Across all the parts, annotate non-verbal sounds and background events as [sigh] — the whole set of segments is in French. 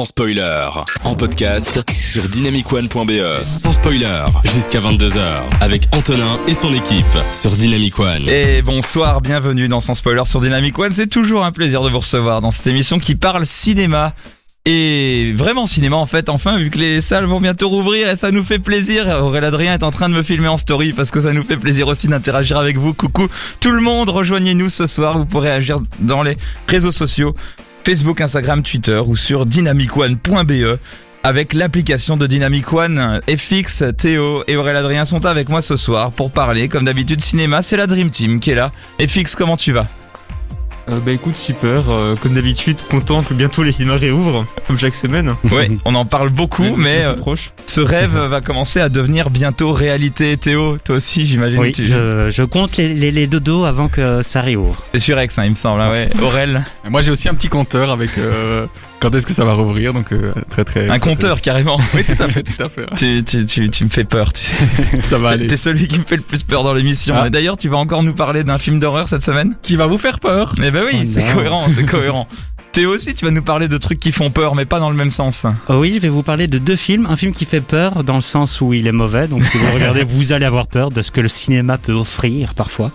sans spoiler. En podcast sur dynamicone.be. Sans spoiler, jusqu'à 22h. Avec Antonin et son équipe sur Dynamic One. Et bonsoir, bienvenue dans Sans Spoiler sur Dynamic One. C'est toujours un plaisir de vous recevoir dans cette émission qui parle cinéma. Et vraiment cinéma en fait, enfin vu que les salles vont bientôt rouvrir et ça nous fait plaisir. Aurélien Adrien est en train de me filmer en story parce que ça nous fait plaisir aussi d'interagir avec vous. Coucou tout le monde, rejoignez-nous ce soir, vous pourrez agir dans les réseaux sociaux, Facebook, Instagram, Twitter ou sur dynamicone.be avec l'application de Dynamic One. FX, Théo et Aurélien Adrien sont avec moi ce soir pour parler comme d'habitude cinéma, c'est la Dream Team qui est là. FX, comment tu vas? Euh, bah écoute super, euh, comme d'habitude content que bientôt les cinémas réouvrent, comme chaque semaine. [laughs] Ouais, [laughs] on en parle beaucoup, mais euh, proche. ce rêve [laughs] va commencer à devenir bientôt réalité. Théo, toi aussi j'imagine. Oui, tu... je, je compte les, les, les dodos avant que ça réouvre. C'est sur X, hein, il me semble. hein, ouais. Aurel, Moi j'ai aussi un petit compteur avec euh, quand est-ce que ça va rouvrir, donc euh, très très. un très, compteur carrément. [laughs] Oui, tout à fait, tout à fait. tu, tu, tu, tu me fais peur, tu sais. [laughs] Ça va aller. T'es celui qui me fait le plus peur dans l'émission. Ah. Et D'ailleurs, tu vas encore nous parler d'un film d'horreur cette semaine? Qui va vous faire peur Eh ben oui, Oh c'est cohérent, c'est [laughs] cohérent. Théo aussi, tu vas nous parler de trucs qui font peur, mais pas dans le même sens. Oh oui, je vais vous parler de deux films. Un film qui fait peur dans le sens où il est mauvais. Donc si vous le regardez, vous allez avoir peur de ce que le cinéma peut offrir parfois.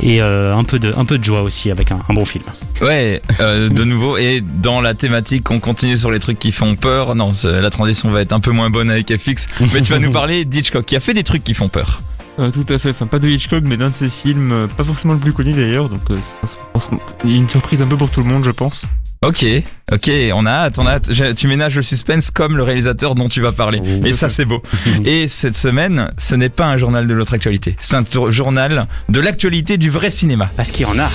Et euh, un, peu de, un peu de joie aussi avec un, un bon film. Ouais, euh, de nouveau, et dans la thématique, on continue sur les trucs qui font peur. Non, la transition va être un peu moins bonne avec FX, mais tu vas nous parler d'Hitchcock, qui a fait des trucs qui font peur. Euh, tout à fait, enfin pas de Hitchcock mais d'un de ses films, pas forcément le plus connu d'ailleurs, donc euh, c'est une surprise un peu pour tout le monde je pense. Ok, ok, on a hâte, on a hâte. Tu ménages le suspense comme le réalisateur dont tu vas parler. Oh. Et ça, c'est beau. [laughs] Et cette semaine, ce n'est pas un journal de l'autre actualité. C'est un tour- journal de l'actualité du vrai cinéma. Parce qu'il y en a.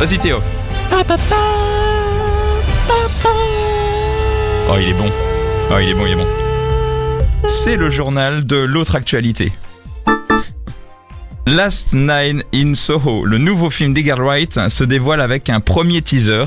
Vas-y, Théo. Oh, il est bon. Oh, il est bon, il est bon. C'est le journal de l'autre actualité. Last Night in Soho, le nouveau film d'Edgar Wright, se dévoile avec un premier teaser.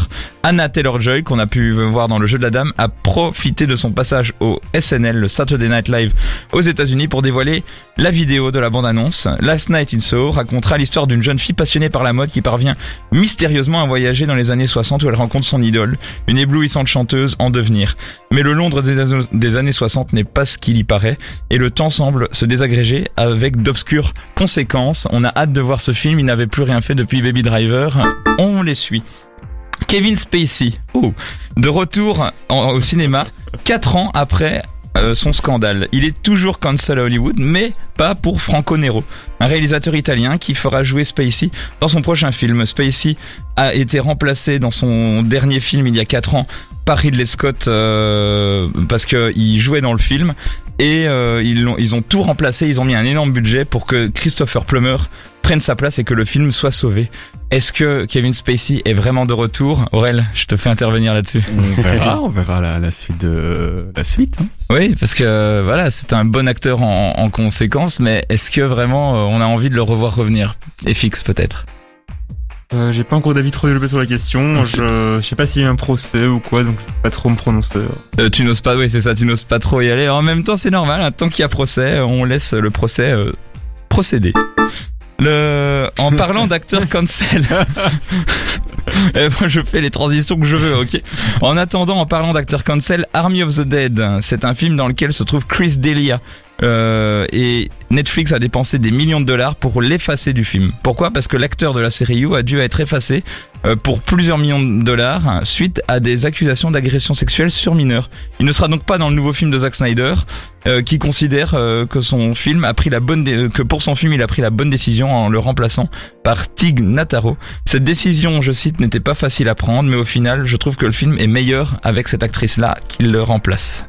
Anna Taylor-Joy, qu'on a pu voir dans Le Jeu de la Dame, a profité de son passage au SNL, le Saturday Night Live, aux États-Unis pour dévoiler la vidéo de la bande-annonce. Last Night in Soho racontera l'histoire d'une jeune fille passionnée par la mode qui parvient mystérieusement à voyager dans les années 60 où elle rencontre son idole, une éblouissante chanteuse en devenir. Mais le Londres des années- des années 60 n'est pas ce qu'il y paraît et le temps semble se désagréger avec d'obscures conséquences. On a hâte de voir ce film, il n'avait plus rien fait depuis Baby Driver. On les suit. Kevin Spacey, oh, de retour au cinéma, 4 ans après euh, son scandale. Il est toujours cancel à Hollywood, mais pas pour Franco Nero, un réalisateur italien qui fera jouer Spacey dans son prochain film. Spacey a été remplacé dans son dernier film il y a 4 ans par Ridley Scott euh, parce qu'il jouait dans le film et euh, ils, l'ont- ils ont tout remplacé, ils ont mis un énorme budget pour que Christopher Plummer prenne sa place et que le film soit sauvé. Est-ce que Kevin Spacey est vraiment de retour? Aurel, je te fais intervenir là-dessus. On verra, on verra la, la suite de la suite. hein. Oui, parce que voilà, c'est un bon acteur en, en conséquence, mais est-ce que vraiment euh, on a envie de le revoir revenir? Et fixe peut-être. Euh, j'ai pas encore d'avis trop développé sur la question, je, je sais pas s'il y a eu un procès ou quoi, donc je peux pas trop me prononcer. Euh, tu n'oses pas, oui, c'est ça, tu n'oses pas trop y aller. En même temps, c'est normal, hein, tant qu'il y a procès, on laisse le procès euh, procéder. Le... En parlant d'acteurs [laughs] cancel. [laughs] Eh, moi, je fais les transitions que je veux, ok. En attendant, en parlant d'acteurs cancel, Army of the Dead, c'est un film dans lequel se trouve Chris D'Elia. Euh, et Netflix a dépensé des millions de dollars pour l'effacer du film. Pourquoi? Parce que l'acteur de la série You a dû être effacé euh, pour plusieurs millions de dollars suite à des accusations d'agression sexuelle sur mineurs. Il ne sera donc pas dans le nouveau film de Zack Snyder, euh, qui considère que son film a pris la bonne que pour son film il a pris la bonne décision en le remplaçant par Tig Nataro. Cette décision, je cite, n'était pas facile à prendre, mais au final, je trouve que le film est meilleur avec cette actrice-là qui le remplace.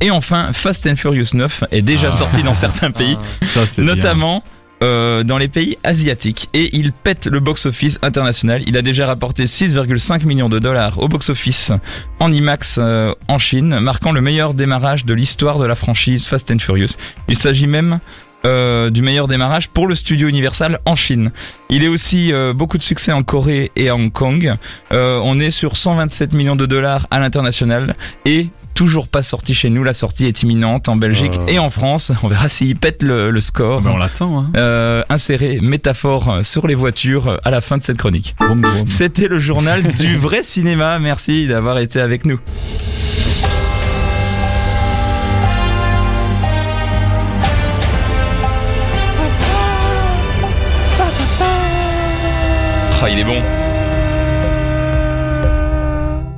Et enfin, Fast and Furious 9 est déjà Ah. sorti dans certains pays, Ça, c'est bien. notamment euh, dans les pays asiatiques. Et il pète le box-office international. Il a déjà rapporté 6,5 millions de dollars au box-office en IMAX euh, en Chine, marquant le meilleur démarrage de l'histoire de la franchise Fast and Furious. Il s'agit même euh, du meilleur démarrage pour le studio Universal en Chine. Il est aussi euh, beaucoup de succès en Corée et à Hong Kong. Euh, on est sur 127 millions de dollars à l'international et toujours pas sorti chez nous. La sortie est imminente en Belgique Oh. et en France. On verra s'il pète le, le score. Ben, on l'attend, hein. Euh, insérer métaphore sur les voitures à la fin de cette chronique. C'était le journal [laughs] du vrai cinéma. Merci d'avoir été avec nous. Ah, il est bon.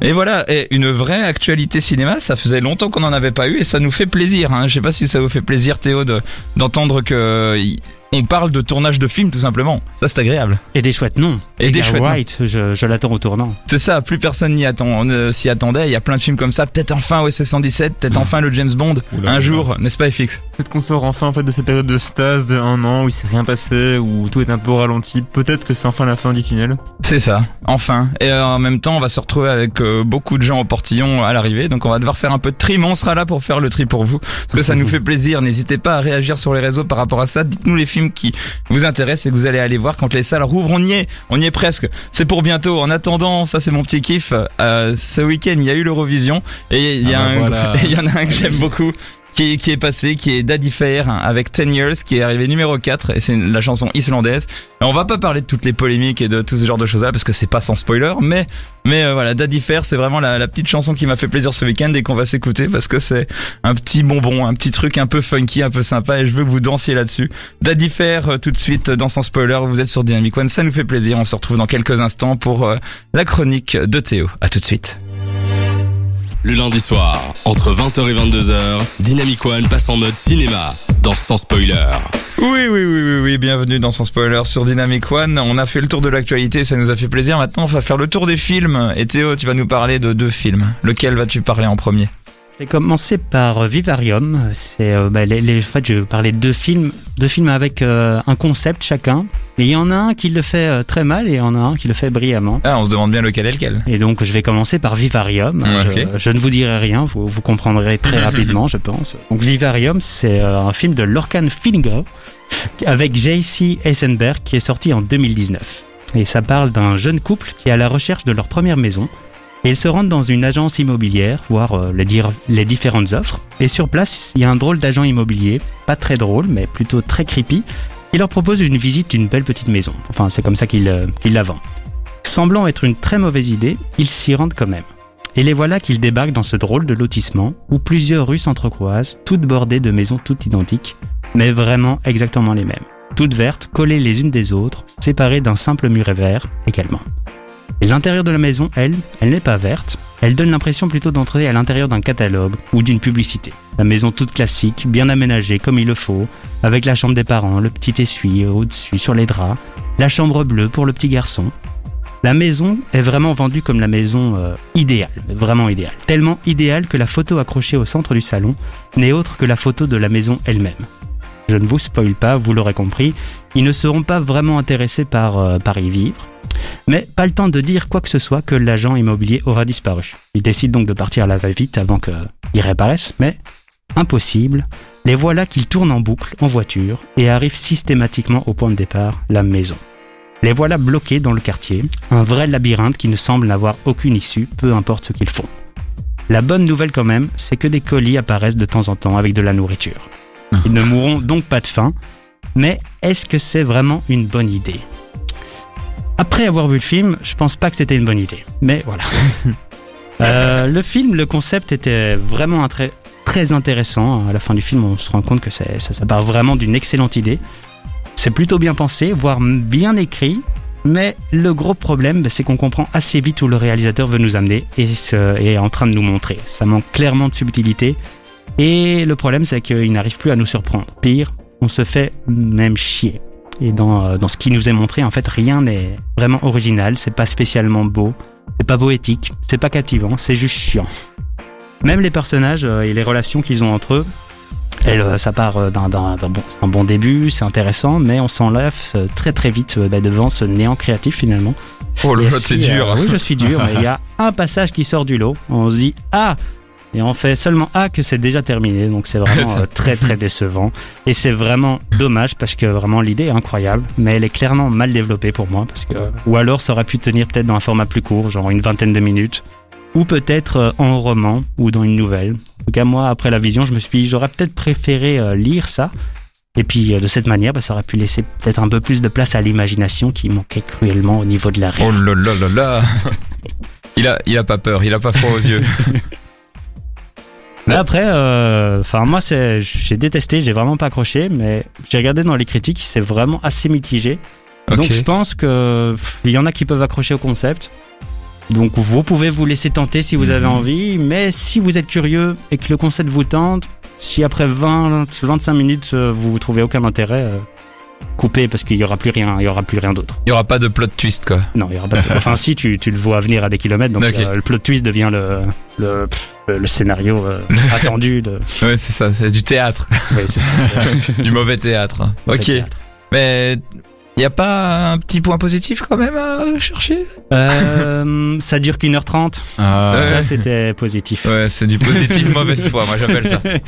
Et voilà, une vraie actualité cinéma, ça faisait longtemps qu'on n'en avait pas eu et ça nous fait plaisir. Hein. Je sais pas si ça vous fait plaisir Théo de- d'entendre que y- on parle de tournage de film tout simplement. Ça c'est agréable. Et des chouettes noms. Et des chouettes noms. Je, je l'attends au tournant. C'est ça, plus personne n'y attend, on, euh, s'y attendait. Il y a plein de films comme ça. Peut-être enfin OSS 117, peut-être enfin le James Bond. Oula, un jour, n'est-ce pas FX Peut-être qu'on sort enfin en fait de cette période de stase de un an où il s'est rien passé, où tout est un peu ralenti. Peut-être que c'est enfin la fin du tunnel. C'est ça, enfin. Et euh, en même temps, on va se retrouver avec euh, beaucoup de gens au portillon à l'arrivée. Donc on va devoir faire un peu de tri, mais on sera là pour faire le tri pour vous. Parce que ça nous fait plaisir. N'hésitez pas à réagir sur les réseaux par rapport à ça. Dites-nous les films qui vous intéressent et que vous allez aller voir quand les salles rouvrent. On y est, on y est presque. C'est pour bientôt. En attendant, ça c'est mon petit kiff. Euh, ce week-end, il y a eu l'Eurovision. Et il y, a Ah bah un- voilà. et [laughs] il y en a un que j'aime beaucoup. Qui, qui est passé, qui est Daddy Fair avec 10 Years, qui est arrivé numéro 4, et c'est la chanson islandaise. On va pas parler de toutes les polémiques et de tout ce genre de choses-là, parce que c'est pas sans spoiler, mais mais euh, voilà, Daddy Fair, c'est vraiment la, petite chanson qui m'a fait plaisir ce week-end et qu'on va s'écouter, parce que c'est un petit bonbon, un petit truc un peu funky, un peu sympa, et je veux que vous dansiez là-dessus. Daddy Fair, euh, tout de suite, dans sans spoiler, vous êtes sur Dynamic One, ça nous fait plaisir, on se retrouve dans quelques instants pour euh, la chronique de Théo. À tout de suite. Le lundi soir, entre 20h et 22h, Dynamic One passe en mode cinéma dans Sans Spoiler. Oui, oui, oui, oui, oui, bienvenue dans Sans Spoiler sur Dynamic One. On a fait le tour de l'actualité, ça nous a fait plaisir. Maintenant, on va faire le tour des films. Et Théo, tu vas nous parler de deux films. Lequel vas-tu parler en premier? Je vais commencer par euh, Vivarium. C'est, euh, bah, les, les- en fait, je vais parler de deux films, deux films avec euh, un concept chacun. Et il y en a un qui le fait euh, très mal et il y en a un qui le fait brillamment. Ah, on se demande bien lequel est lequel. Et donc, je vais commencer par Vivarium. Je, je ne vous dirai rien, vous, vous comprendrez très [laughs] rapidement, je pense. Donc, Vivarium, c'est un film de Lorcan Finnegan avec J.C. Eisenberg qui est sorti en 2019. Et ça parle d'un jeune couple qui est à la recherche de leur première maison. Et ils se rendent dans une agence immobilière, voir euh, les, différentes offres. Et sur place, il y a un drôle d'agent immobilier, pas très drôle, mais plutôt très creepy, qui leur propose une visite d'une belle petite maison. Enfin, c'est comme ça euh, qu'il la vend. Semblant être une très mauvaise idée, ils s'y rendent quand même. Et les voilà qu'ils débarquent dans ce drôle de lotissement où plusieurs rues s'entrecroisent, toutes bordées de maisons toutes identiques, mais vraiment exactement les mêmes. Toutes vertes, collées les unes des autres, séparées d'un simple muret vert également. Et l'intérieur de la maison, elle, elle n'est pas verte. Elle donne l'impression plutôt d'entrer à l'intérieur d'un catalogue ou d'une publicité. La maison toute classique, bien aménagée comme il le faut, avec la chambre des parents, le petit essuie au-dessus sur les draps, la chambre bleue pour le petit garçon. La maison est vraiment vendue comme la maison euh, idéale, vraiment idéale. Tellement idéale que la photo accrochée au centre du salon n'est autre que la photo de la maison elle-même. Je ne vous spoil pas, vous l'aurez compris, ils ne seront pas vraiment intéressés par, euh, par y vivre. Mais pas le temps de dire quoi que ce soit que l'agent immobilier aura disparu. Ils décident donc de partir à la va-vite avant qu'ils réapparaissent, mais impossible. Les voilà qu'ils tournent en boucle en voiture et arrivent systématiquement au point de départ, la maison. Les voilà bloqués dans le quartier, un vrai labyrinthe qui ne semble n'avoir aucune issue, peu importe ce qu'ils font. La bonne nouvelle quand même, c'est que des colis apparaissent de temps en temps avec de la nourriture. Ils ne mourront donc pas de faim, mais est-ce que c'est vraiment une bonne idée? Après avoir vu le film, je pense pas que c'était une bonne idée, mais voilà. [laughs] Euh, le film, le concept était vraiment un très, très intéressant. À la fin du film, on se rend compte que ça, ça part vraiment d'une excellente idée. C'est plutôt bien pensé, voire bien écrit. Mais le gros problème, bah, c'est qu'on comprend assez vite où le réalisateur veut nous amener et est en train de nous montrer. Ça manque clairement de subtilité. Et le problème, c'est qu'il n'arrive plus à nous surprendre. Pire, on se fait même chier. Et dans, euh, dans ce qui nous est montré, en fait, rien n'est vraiment original. C'est pas spécialement beau. C'est pas poétique. C'est pas captivant. C'est juste chiant. Même les personnages euh, et les relations qu'ils ont entre eux, elles, euh, ça part d'un bon, c'est un bon début, c'est intéressant, mais on s'enlève très très vite bah, devant ce néant créatif finalement. Oh si, c'est dur. euh, oui, je suis dur, mais il y a un passage qui sort du lot. On se dit Ah Et on fait seulement Ah que c'est déjà terminé. Donc c'est vraiment [laughs] euh, très très décevant. Et c'est vraiment dommage parce que vraiment l'idée est incroyable, mais elle est clairement mal développée pour moi. Parce que, ou alors ça aurait pu tenir peut-être dans un format plus court, genre une vingtaine de minutes. ou peut-être euh, en roman ou dans une nouvelle. En tout cas, moi, après la vision, je me suis dit, j'aurais peut-être préféré euh, lire ça. Et puis, de cette manière, bah, ça aurait pu laisser peut-être un peu plus de place à l'imagination qui manquait cruellement au niveau de la Oh réelle. là là là là Il a, il a pas peur, il a pas froid aux yeux. [laughs] Mais après, euh, enfin, moi, c'est, j'ai détesté, j'ai vraiment pas accroché, mais j'ai regardé dans les critiques, c'est vraiment assez mitigé. Donc, je pense que il y en a qui peuvent accrocher au concept. Donc, vous pouvez vous laisser tenter si vous avez Mhm. envie, mais si vous êtes curieux et que le concept vous tente, si après 20, 25 minutes, euh, vous vous trouvez aucun intérêt, euh, coupez parce qu'il y aura plus rien, il y aura plus rien d'autre. Il y aura pas de plot twist quoi. Non, il y aura pas. de- enfin, [laughs] si tu, tu le vois venir à des kilomètres, donc euh, le plot twist devient le le, scénario euh, [laughs] attendu de. Ouais, c'est ça, c'est du théâtre, c'est ça. [laughs] du mauvais théâtre. Ok, théâtre. mais il y a pas un petit point positif quand même à chercher? Euh, [laughs] ça dure qu'une heure trente. Ah, Ouais. Ça, c'était positif. Ouais, c'est du positif [laughs] mauvaise foi, moi j'appelle ça. Euh,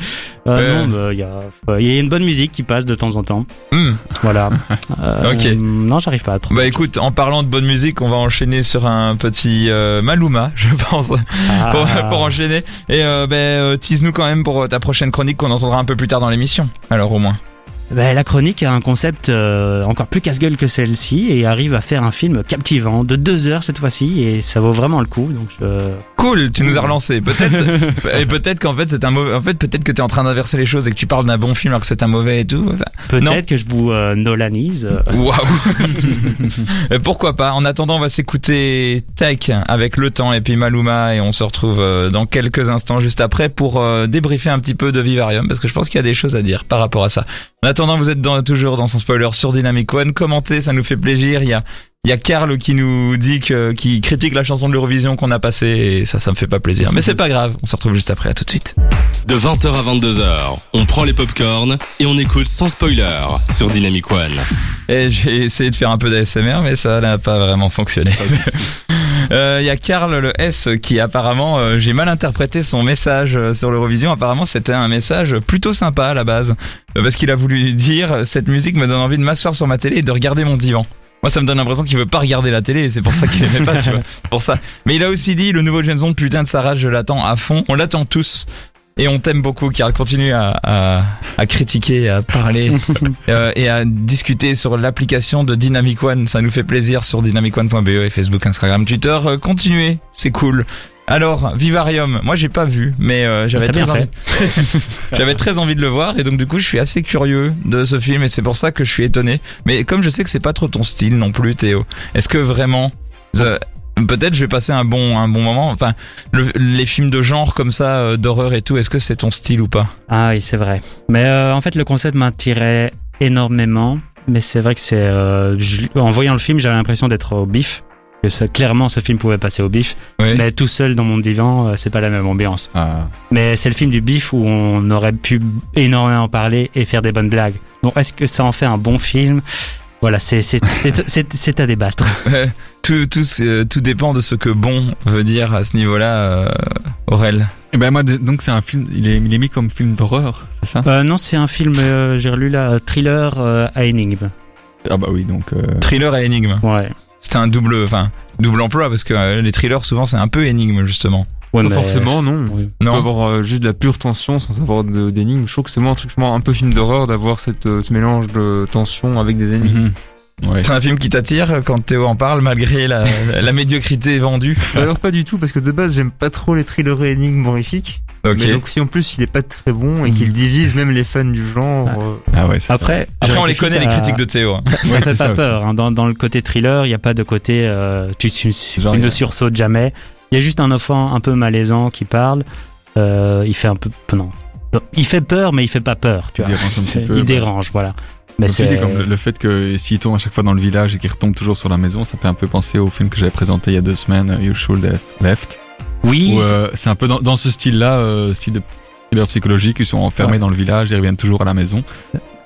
Ouais. Non, bah, il y, a, il y a une bonne musique qui passe de temps en temps. Hmm. Voilà. [laughs] Euh, Ok. Non, j'arrive pas à trop. Bah écoute, en parlant de bonne musique, on va enchaîner sur un petit euh, Maluma, je pense, Ah. pour, pour enchaîner. Et euh, ben, euh, tease-nous quand même pour ta prochaine chronique qu'on entendra un peu plus tard dans l'émission. Alors au moins. Bah, la chronique a un concept euh, encore plus casse-gueule que celle-ci et arrive à faire un film captivant de deux heures cette fois-ci et ça vaut vraiment le coup. Donc je... Cool, tu nous as relancé. [laughs] Peut-être, et peut-être qu'en fait c'est un mauvais. En fait, peut-être que t'es en train d'inverser les choses et que tu parles d'un bon film alors que c'est un mauvais et tout. Enfin, peut-être que je vous euh, nolanise. euh, Waouh. [laughs] Pourquoi pas En attendant, on va s'écouter Tech avec le temps et puis Maluma et on se retrouve euh, dans quelques instants juste après pour euh, débriefer un petit peu de Vivarium parce que je pense qu'il y a des choses à dire par rapport à ça. Attendant, vous êtes dans, toujours dans son spoiler sur Dynamic One. Commentez, ça nous fait plaisir. Il y a il y a Karl qui nous dit que qui critique la chanson de l'Eurovision qu'on a passée et ça ça me fait pas plaisir. Mais c'est pas grave, on se retrouve juste après. À tout de suite. De 20h à 22h, on prend les popcorns et on écoute sans spoiler sur Dynamic One. Et j'ai essayé de faire un peu d'ASMR, mais ça n'a pas vraiment fonctionné. [laughs] Euh, Il y a Karl le S qui apparemment, euh, j'ai mal interprété son message euh, sur l'Eurovision. Apparemment, c'était un message plutôt sympa à la base, Euh, parce qu'il a voulu dire cette musique me donne envie de m'asseoir sur ma télé et de regarder mon divan. Moi, ça me donne l'impression qu'il veut pas regarder la télé et c'est pour ça qu'il aimait pas, tu [laughs] vois. Pour ça. Mais il a aussi dit le nouveau James Bond, putain de sa race, je l'attends à fond. On l'attend tous. Et on t'aime beaucoup, Karl. Continue à, à, à critiquer, à parler [laughs] euh, et à discuter sur l'application de Dynamic One. Ça nous fait plaisir sur dynamicone.be et Facebook, Instagram, Twitter. Euh, continuez, c'est cool. Alors, Vivarium, moi j'ai pas vu, mais euh, j'avais très envie. [laughs] [laughs] j'avais très envie de le voir et donc du coup je suis assez curieux de ce film et c'est pour ça que je suis étonné. Mais comme je sais que c'est pas trop ton style non plus, Théo, est-ce que vraiment Peut-être je vais passer un bon un bon moment. Enfin, le- les films de genre comme ça, euh, d'horreur et tout, est-ce que c'est ton style ou pas? Ah oui, c'est vrai. Mais euh, en fait, le concept m'attirait énormément. Mais c'est vrai que c'est. euh, en voyant le film, j'avais l'impression d'être au bif. Que ça- clairement, ce film pouvait passer au bif. Oui. Mais tout seul dans mon divan, c'est pas la même ambiance. ah. Mais c'est le film du bif où on aurait pu énormément parler et faire des bonnes blagues. Donc, est-ce que ça en fait un bon film? Voilà, c'est à débattre. [laughs] tout tout c'est- tout dépend de ce que bon veut dire à ce niveau-là, euh, Aurel. Et ben moi, donc c'est un film, il est, il est mis comme film d'horreur, c'est ça? Euh, non, c'est un film, euh, j'ai relu là, euh, thriller euh, à énigme. Ah bah oui, donc... euh, Thriller et énigme. Ouais. C'était un double, enfin double emploi parce que euh, les thrillers souvent c'est un peu énigme justement. Ouais, Pas mais- forcément, non. Oui. On peut Non. avoir euh, juste de la pure tension sans avoir d'énigmes. Je trouve que c'est moi un truc un peu film d'horreur d'avoir cette euh, ce mélange de tension avec des énigmes. mhm. Ouais. C'est un film qui t'attire quand Théo en parle malgré la, [laughs] la médiocrité vendue. Alors pas du tout parce que de base j'aime pas trop les thrillers et énigmes horrifiques. Mais donc si en plus il est pas très bon et qu'il divise même les fans du genre. Ah. euh, Ah ouais, Après, Après on les connaît les critiques de Théo. hein. Ça, ça Ouais, fait pas ça peur. hein. Dans, dans le côté thriller, il n'y a pas de côté euh, tu, tu, tu Genre, ne sursautes jamais. Il y a juste un enfant un peu malaisant qui parle. Euh, il fait un peu non. Il fait peur, mais il fait pas peur. Tu Il vois. dérange un petit peu, il dérange, voilà. Mais c'est comme le, le fait que s'il tourne à chaque fois dans le village et qu'il retombe toujours sur la maison, ça fait un peu penser au film que j'avais présenté il y a deux semaines, euh, You Should Have Left. oui, euh, c'est un peu dans, dans ce style-là, euh, style de thriller psychologique, ils sont enfermés Ouais. dans le village, ils reviennent toujours à la maison.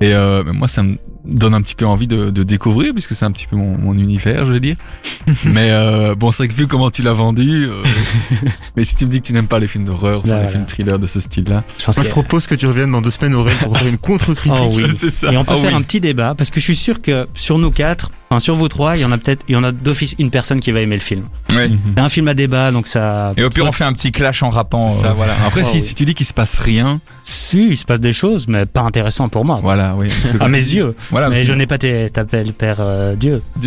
Et euh, moi, ça me, donne un petit peu envie de, de découvrir puisque c'est un petit peu mon, mon univers, je veux dire. [laughs] mais euh, bon, c'est vrai que vu comment tu l'as vendu, euh, [laughs] mais si tu me dis que tu n'aimes pas les films d'horreur, enfin, Voilà. les films thrillers de ce style-là, Je pense Moi, je propose que tu reviennes dans deux semaines, Aurel, pour faire une contre-critique. [laughs] Oh oui. c'est ça. Et on peut Ah faire oui. un petit débat parce que je suis sûr que sur nous quatre, enfin sur vous trois, il y en a peut-être, il y en a d'office une personne qui va aimer le film. Ouais. C'est un film à débat, donc ça. Et au pire, on fait un petit clash en rappant. Ça, euh, voilà. Après, Oh, si, oui. si tu dis qu'il se passe rien, Si, il se passe des choses, mais pas intéressant pour moi. voilà, oui. À mes yeux. Voilà, mais je n'ai pas tes- t'appelles Père euh, Dieu. [laughs] [laughs]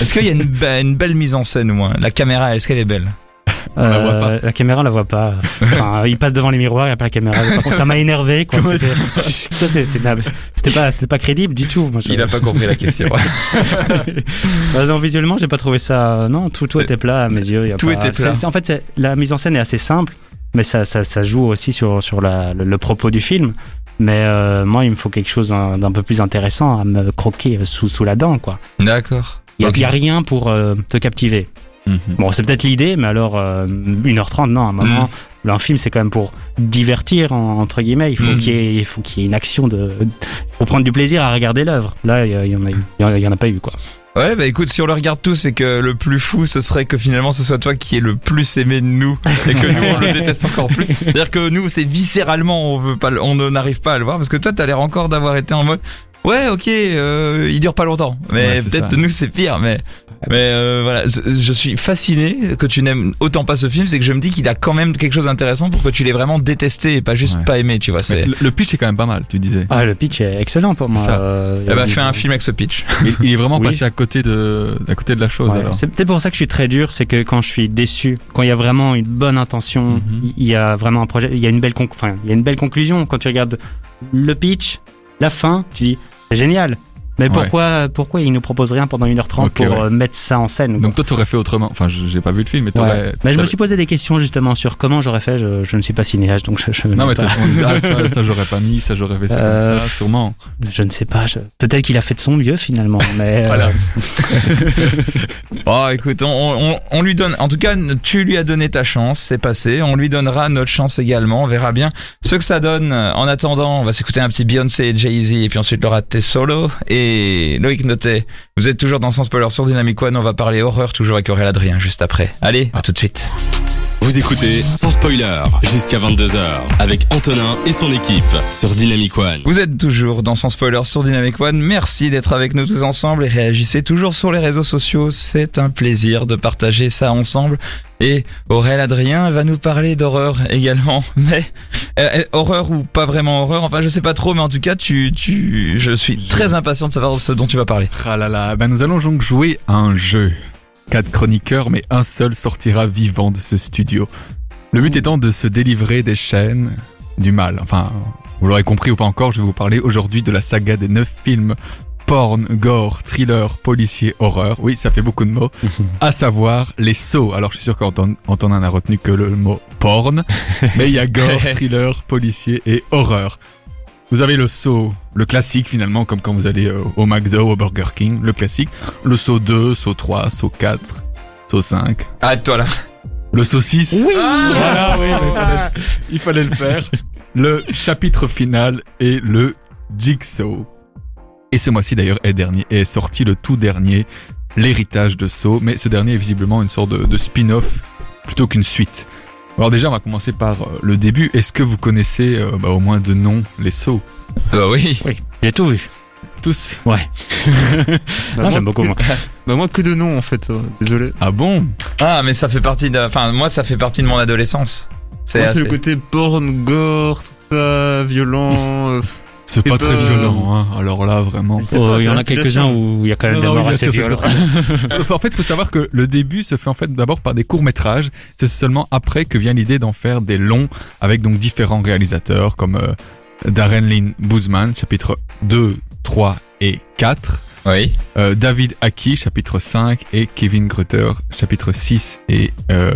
Est-ce qu'il y a une, be- une belle mise en scène au moins? La caméra, est-ce qu'elle est belle? La voit pas. Euh, La caméra, on la voit pas. Enfin, il passe devant les miroirs, il n'y a pas la caméra. Par contre, ça m'a énervé. C'était pas, crédible du tout. Moi, je- Il a pas compris la question. Euh, [laughs] non, visuellement, j'ai pas trouvé ça. Non, tout, tout était plat à mes yeux. il y a Tout pas- était plat. en fait, la mise en scène est assez simple, mais ça, ça, ça joue aussi sur, sur la, le, le propos du film. Mais euh, moi, il me faut quelque chose d'un peu plus intéressant à me croquer sous, sous la dent, quoi. D'accord. Il y, a- a rien pour euh, te captiver. Mhm. Bon, c'est peut-être l'idée, mais alors euh, 1h30, non, à un moment, un film, c'est quand même pour divertir, en- entre guillemets. Il faut Mm. qu'il y, ait- il faut qu'il y ait une action de. pour prendre du plaisir à regarder l'œuvre. Là, il y, a- il y en en a pas eu, quoi. Ouais, bah écoute, si on le regarde tous, c'est que le plus fou, ce serait que finalement ce soit toi qui est le plus aimé de nous et que nous on le déteste encore plus. C'est-à-dire que nous, c'est viscéralement, on veut pas, on n'arrive pas à le voir parce que toi, t'as l'air encore d'avoir été en mode. Ouais, ok, euh, il dure pas longtemps, mais Ouais, peut-être nous c'est pire. Mais mais euh, voilà, je, je suis fasciné que tu n'aimes autant pas ce film, c'est que je me dis qu'il a quand même quelque chose d'intéressant pour que tu l'aies vraiment détesté et pas juste Ouais. pas aimé, tu vois. C'est. le, le pitch est quand même pas mal, tu disais. Ah, le pitch est excellent pour moi. Euh, il y a Eh bah, fais un film avec ce pitch. Il, il est [laughs] vraiment Oui. passé à côté de, à côté de la chose. Ouais, alors. c'est peut-être pour ça que je suis très dur, c'est que quand je suis déçu, quand il y a vraiment une bonne intention, Mhm. il y a vraiment un projet, il y a une belle, enfin, il y a une belle conclusion. Quand tu regardes le pitch, la fin, tu dis c'est génial. Mais Ouais. pourquoi, pourquoi il nous propose rien pendant 1h30 Ok, pour ouais. euh, mettre ça en scène quoi. Donc toi, t'aurais fait autrement. Enfin, je- j'ai pas vu le film, mais Ouais. Mais je me suis posé des questions justement sur comment j'aurais fait. Je, je ne suis pas cinéaste, donc je, je, Non, mais pas- ah, ça, [laughs] ça j'aurais pas mis, ça j'aurais fait ça Euh, ça, sûrement. je ne sais pas. je- Peut-être qu'il a fait de son mieux finalement. Mais euh, Voilà. [laughs] Bon, écoute, on, on, on lui donne, en tout cas, tu lui as donné ta chance, c'est passé. On lui donnera notre chance également. On verra bien ce que ça donne. En attendant, on va s'écouter un petit Beyoncé et Jay-Z et puis ensuite Laura T solo et Loïc Notet. Vous êtes toujours dans Sans Spoiler sur Dynamic One. On va parler horreur toujours avec Aurélien Adrien juste après. Allez, à tout de suite. Vous écoutez sans spoiler jusqu'à 22h avec Antonin et son équipe sur Dynamic One. Vous êtes toujours dans Sans Spoiler sur Dynamic One. Merci d'être avec nous tous ensemble et réagissez toujours sur les réseaux sociaux. C'est un plaisir de partager ça ensemble. Et Aurélien Adrien va nous parler d'horreur également. [laughs] Mais euh, euh, horreur ou pas vraiment horreur, enfin je sais pas trop, mais en tout cas tu, tu, je suis très impatient de savoir ce dont tu vas parler. Ah là là, ben nous allons donc jouer à un jeu. Quatre chroniqueurs, mais un seul sortira vivant de ce studio. Le but étant de se délivrer des chaînes du mal. Enfin, vous l'aurez compris ou pas encore, je vais vous parler aujourd'hui de la saga des neuf films porn, gore, thriller, policier, horreur. Oui, ça fait beaucoup de mots. [laughs] À savoir les sauts. Alors, je suis sûr qu'Antonin Antonin n'a retenu que le mot porn, [laughs] mais il y a gore, [laughs] thriller, policier et horreur. Vous avez le saut, le classique finalement, comme quand vous allez euh, au McDo, au Burger King, le classique. Le saut 2, saut 3, saut 4, saut 5. Arrête-toi là. Le saut 6. Oui. Voilà, oui, mais il fallait- il fallait le faire. [laughs] Le chapitre final et le Jigsaw. Et ce mois-ci d'ailleurs est, dernier, est sorti le tout dernier, l'héritage de Saw, mais ce dernier est visiblement une sorte de, de spin-off plutôt qu'une suite. Alors déjà, on va commencer par euh, le début. Est-ce que vous connaissez euh, bah, au moins de nom les Saw Bah oui. Oui, j'ai tout vu. Tous? [laughs] Non, j'aime beaucoup moi. [laughs] Bah, moi, que de nom, en fait. euh, désolé. Ah bon? Ah mais ça fait partie de, enfin moi ça fait partie de mon adolescence. C'est Moi, c'est assez. le côté porn, gore, tout ça, violent. [laughs] euh, C'est pas Et très ben, violent, hein. alors là vraiment. Oh, pas- il y en a quelques-uns où il y a quand même Non, des morts oui, assez violentes. en fait, il faut savoir que le début se fait en fait d'abord par des courts métrages. C'est seulement après que vient l'idée d'en faire des longs avec donc différents réalisateurs comme euh, Darren Lynn Boozman, chapitre 2, 3 et 4. Oui. euh, David Aki, chapitre 5 et Kevin Grutter, chapitre 6 et euh,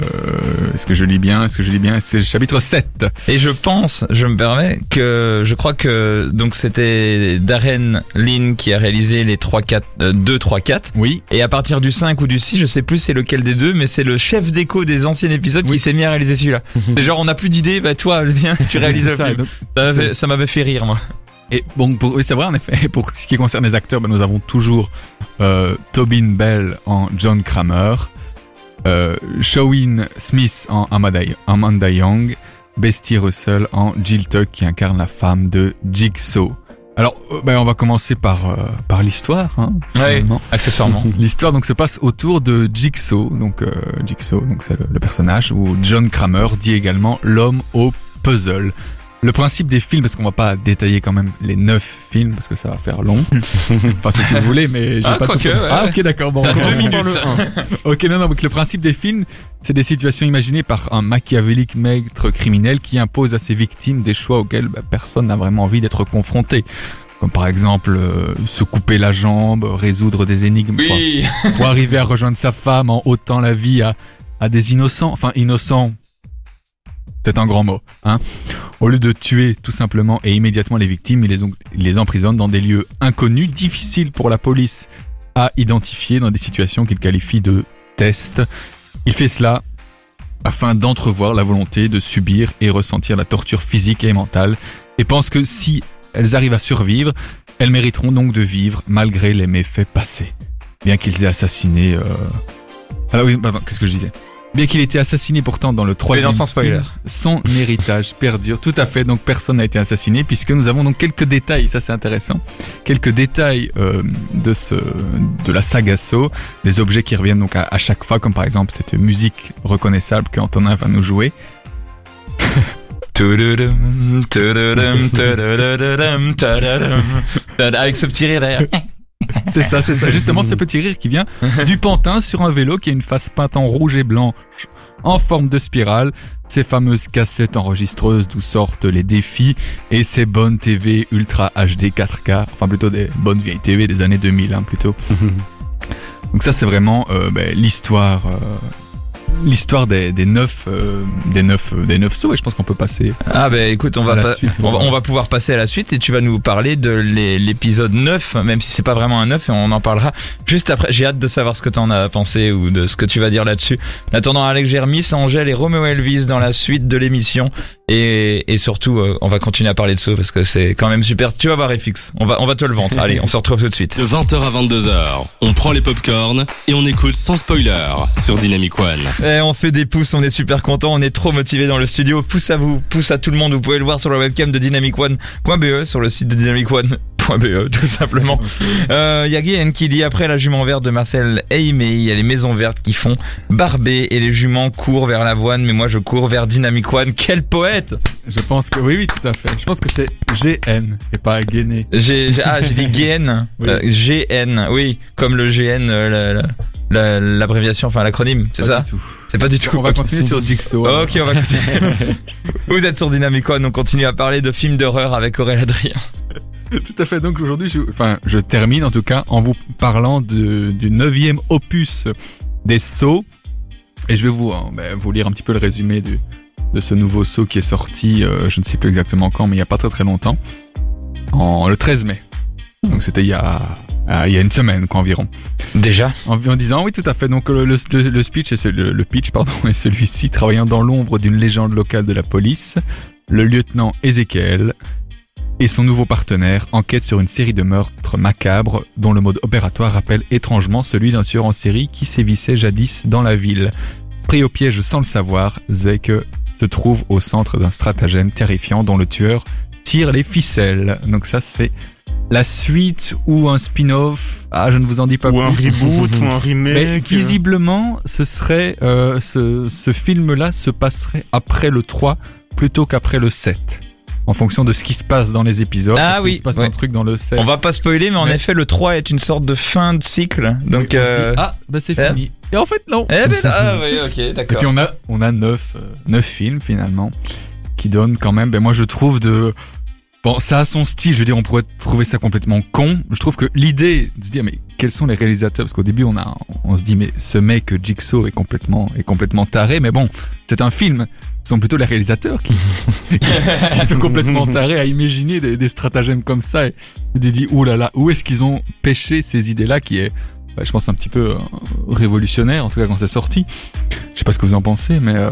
est-ce que je lis bien Est-ce que je lis bien C'est chapitre 7. Et je pense, je me permets, que je crois que donc c'était Darren Lynn qui a réalisé les 3, 4, euh, 2, 3, 4. Oui. Et à partir du 5 ou du 6, je sais plus c'est lequel des deux, mais c'est le chef d'écho des anciens épisodes qui s'est mis à réaliser celui-là. c'est [laughs] genre on n'a plus d'idées, bah toi, [laughs] viens, tu réalises le ça, film. Ça Ça m'avait fait rire moi. Et bon, pour, oui, c'est vrai en effet. Pour ce qui concerne les acteurs, ben, nous avons toujours euh, Tobin Bell en John Kramer, euh, Shawin Smith en Amanda, Amanda Young, Bestie Russell en Jill Tuck qui incarne la femme de Jigsaw. Alors, euh, ben, on va commencer par euh, par l'histoire. Hein, finalement. Accessoirement. [laughs] L'histoire donc se passe autour de Jigsaw, donc euh, Jigsaw, donc c'est le, le personnage, ou John Kramer dit également l'homme au puzzle. Le principe des films, parce qu'on va pas détailler quand même les neuf films, parce que ça va faire long. [laughs] enfin, c'est si vous voulez, mais j'ai Ah, pas tout... ouais, Ah, ok, d'accord. Bon, deux le minutes. un. [laughs] ok, non, non, donc le principe des films, c'est des situations imaginées par un machiavélique maître criminel qui impose à ses victimes des choix auxquels bah, personne n'a vraiment envie d'être confronté. Comme par exemple euh, se couper la jambe, résoudre des énigmes. Oui. pour arriver à rejoindre sa femme en ôtant la vie à, à des innocents. Enfin, innocents, c'est un grand mot. Hein Au lieu de tuer tout simplement et immédiatement les victimes, il les, les emprisonne dans des lieux inconnus, difficiles pour la police à identifier, dans des situations qu'il qualifie de tests. Il fait cela afin d'entrevoir la volonté de subir et ressentir la torture physique et mentale, et pense que si elles arrivent à survivre, elles mériteront donc de vivre malgré les méfaits passés bien qu'ils aient assassiné. Euh... Ah oui, pardon, qu'est-ce que je disais? Bien qu'il ait été assassiné pourtant dans le troisième. sans spoiler. film, Son [laughs] héritage perdure. Tout à fait. Donc personne n'a été assassiné puisque nous avons donc quelques détails. Ça c'est intéressant. Quelques détails euh, de ce de la saga Saw, des objets qui reviennent donc à, à chaque fois, comme par exemple cette musique reconnaissable que Antonin va nous jouer. [laughs] [laughs] Avec ce petit rire derrière. [laughs] C'est ça, c'est ça. Justement, ce petit rire qui vient [laughs] du pantin sur un vélo qui a une face peinte en rouge et blanc en forme de spirale, ces fameuses cassettes enregistreuses d'où sortent les défis et ces bonnes TV Ultra HD 4K, enfin plutôt des bonnes vieilles TV des années 2000 hein, plutôt. [laughs] Donc ça c'est vraiment euh, ben, l'histoire euh, l'histoire des, des neuf euh, des neuf euh, des neuf sauts et je pense qu'on peut passer Ah bah écoute, on va, pas- suite. on, va, on va pouvoir passer à la suite et tu vas nous parler de l'é- l'épisode 9, même si c'est pas vraiment un 9 et on en parlera juste après. J'ai hâte de savoir ce que t'en as pensé ou de ce que tu vas dire là-dessus. En attendant, Alex Germis, Angèle et Romeo Elvis dans la suite de l'émission et, et surtout, euh, on va continuer à parler de ça parce que c'est quand même super. Tu vas voir FX, on va, on va te le vendre. Allez, on se retrouve tout de suite. De 20h à 22h, on prend les popcorns et on écoute sans spoiler sur Dynamic One. Eh, on fait des pouces, on est super content, on est trop motivé dans le studio. Pouce à vous, pouce à tout le monde. Vous pouvez le voir sur la webcam de dynamicone.be, sur le site de dynamicone.be, [laughs] tout simplement. Euh, y a Guéhen qui dit après la jument verte de Marcel Aimé, il y a les maisons vertes qui font barber et les juments courent vers l'avoine, mais moi je cours vers Dynamic One. Quel poète je pense que oui oui tout à fait je pense que c'est GN et pas Guéné J'ai ah j'ai dit GN, [laughs] Oui. Euh, GN, oui, comme le GN, euh, la- la- la- l'abréviation, enfin l'acronyme, c'est ça. C'est pas du tout. on va continuer sur Jigsaw. Ok, on va continuer. [laughs] Vous êtes sur Dynamic One, on continue à parler de films d'horreur avec Aurélien Adrien. [laughs] Tout à fait. Donc aujourd'hui, je, enfin, je termine en tout cas en vous parlant de, du neuvième opus des sauts. Et je vais vous, hein, ben, vous lire un petit peu le résumé du, de ce nouveau saut qui est sorti, euh, je ne sais plus exactement quand, mais il n'y a pas très très longtemps, en le 13 mai. Donc c'était il y a, ah, il y a une semaine quoi, environ. Déjà? En, en disant oui tout à fait. Donc le, le, speech est ce- le, le pitch pardon [laughs] est celui-ci travaillant dans l'ombre d'une légende locale de la police, le lieutenant Ezekiel et son nouveau partenaire enquêtent sur une série de meurtres macabres dont le mode opératoire rappelle étrangement celui d'un tueur en série qui sévissait jadis dans la ville. Pris au piège sans le savoir, Zek se trouve au centre d'un stratagème terrifiant dont le tueur tire les ficelles. Donc ça c'est la suite ou un spin-off. Ah, je ne vous en dis pas Ou plus. un reboot, ou un [laughs] remake. Mais visiblement, ce serait euh, ce, ce film-là se passerait après le 3 plutôt qu'après le 7. En fonction de ce qui se passe dans les épisodes. Ah oui, se passe ouais. un truc dans le 7. On va pas spoiler, mais en Mais- effet, le 3 est une sorte de fin de cycle. Donc, dit, euh... ah, bah c'est fini. Et en fait, non. eh ben, ah oui, ok, [laughs] Et d'accord. puis on a, on a neuf, euh, neuf films finalement qui donnent quand même, ben moi je trouve de... Bon, ça a son style, je veux dire, on pourrait trouver ça complètement con. Je trouve que l'idée de se dire, mais quels sont les réalisateurs? Parce qu'au début, on, a, on se dit, mais ce mec Jigsaw est complètement, est complètement taré. Mais bon, c'est un film. Ce sont plutôt les réalisateurs qui, [laughs] qui sont complètement tarés à imaginer des, des stratagèmes comme ça. Et tu te dis, oh là là, où est-ce qu'ils ont pêché ces idées-là qui est je pense, un petit peu euh, révolutionnaire, en tout cas quand c'est sorti. Je sais pas ce que vous en pensez, mais euh,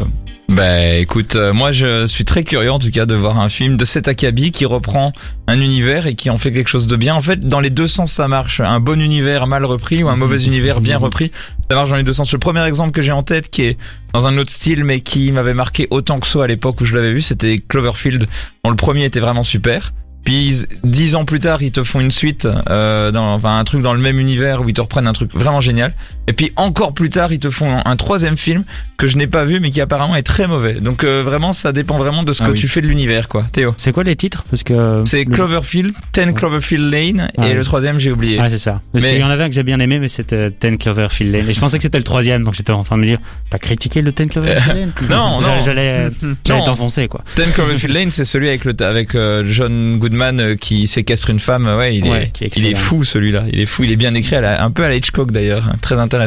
Bah écoute, euh, moi je suis très curieux en tout cas de voir un film de cet acabit qui reprend un univers et qui en fait quelque chose de bien. En fait, dans les deux sens ça marche. Un bon univers mal repris ou un mauvais univers bien repris, ça marche dans les deux sens. Le premier exemple que j'ai en tête qui est dans un autre style mais qui m'avait marqué autant que ça à l'époque où je l'avais vu, c'était Cloverfield. Dont le premier était vraiment super. Puis dix ans plus tard, ils te font une suite, euh, dans, enfin un truc dans le même univers où ils te reprennent un truc vraiment génial. Et puis encore plus tard, ils te font un, troisième film que je n'ai pas vu mais qui apparemment est très mauvais. Donc euh, vraiment, ça dépend vraiment de ce Ah que oui. tu fais de l'univers, quoi. Théo. C'est quoi les titres? Parce que C'est le- Cloverfield, 10 Cloverfield Lane Ah et oui. le troisième j'ai oublié. Ah, c'est ça. Parce Mais- qu'il y en avait un que j'ai bien aimé, mais c'était Ten Cloverfield Lane. Et je pensais que c'était le troisième, donc j'étais en train de me dire, t'as critiqué le Ten Cloverfield Lane? [laughs] Non, non. J'allais t'enfoncer, quoi. 10 Cloverfield Lane, c'est celui avec le avec euh, John Goodman euh, qui séquestre une femme. Ouais, il est Ouais, il est fou celui-là. Il est fou. Il est bien écrit, à la- un peu à la Hitchcock d'ailleurs, très intéressant.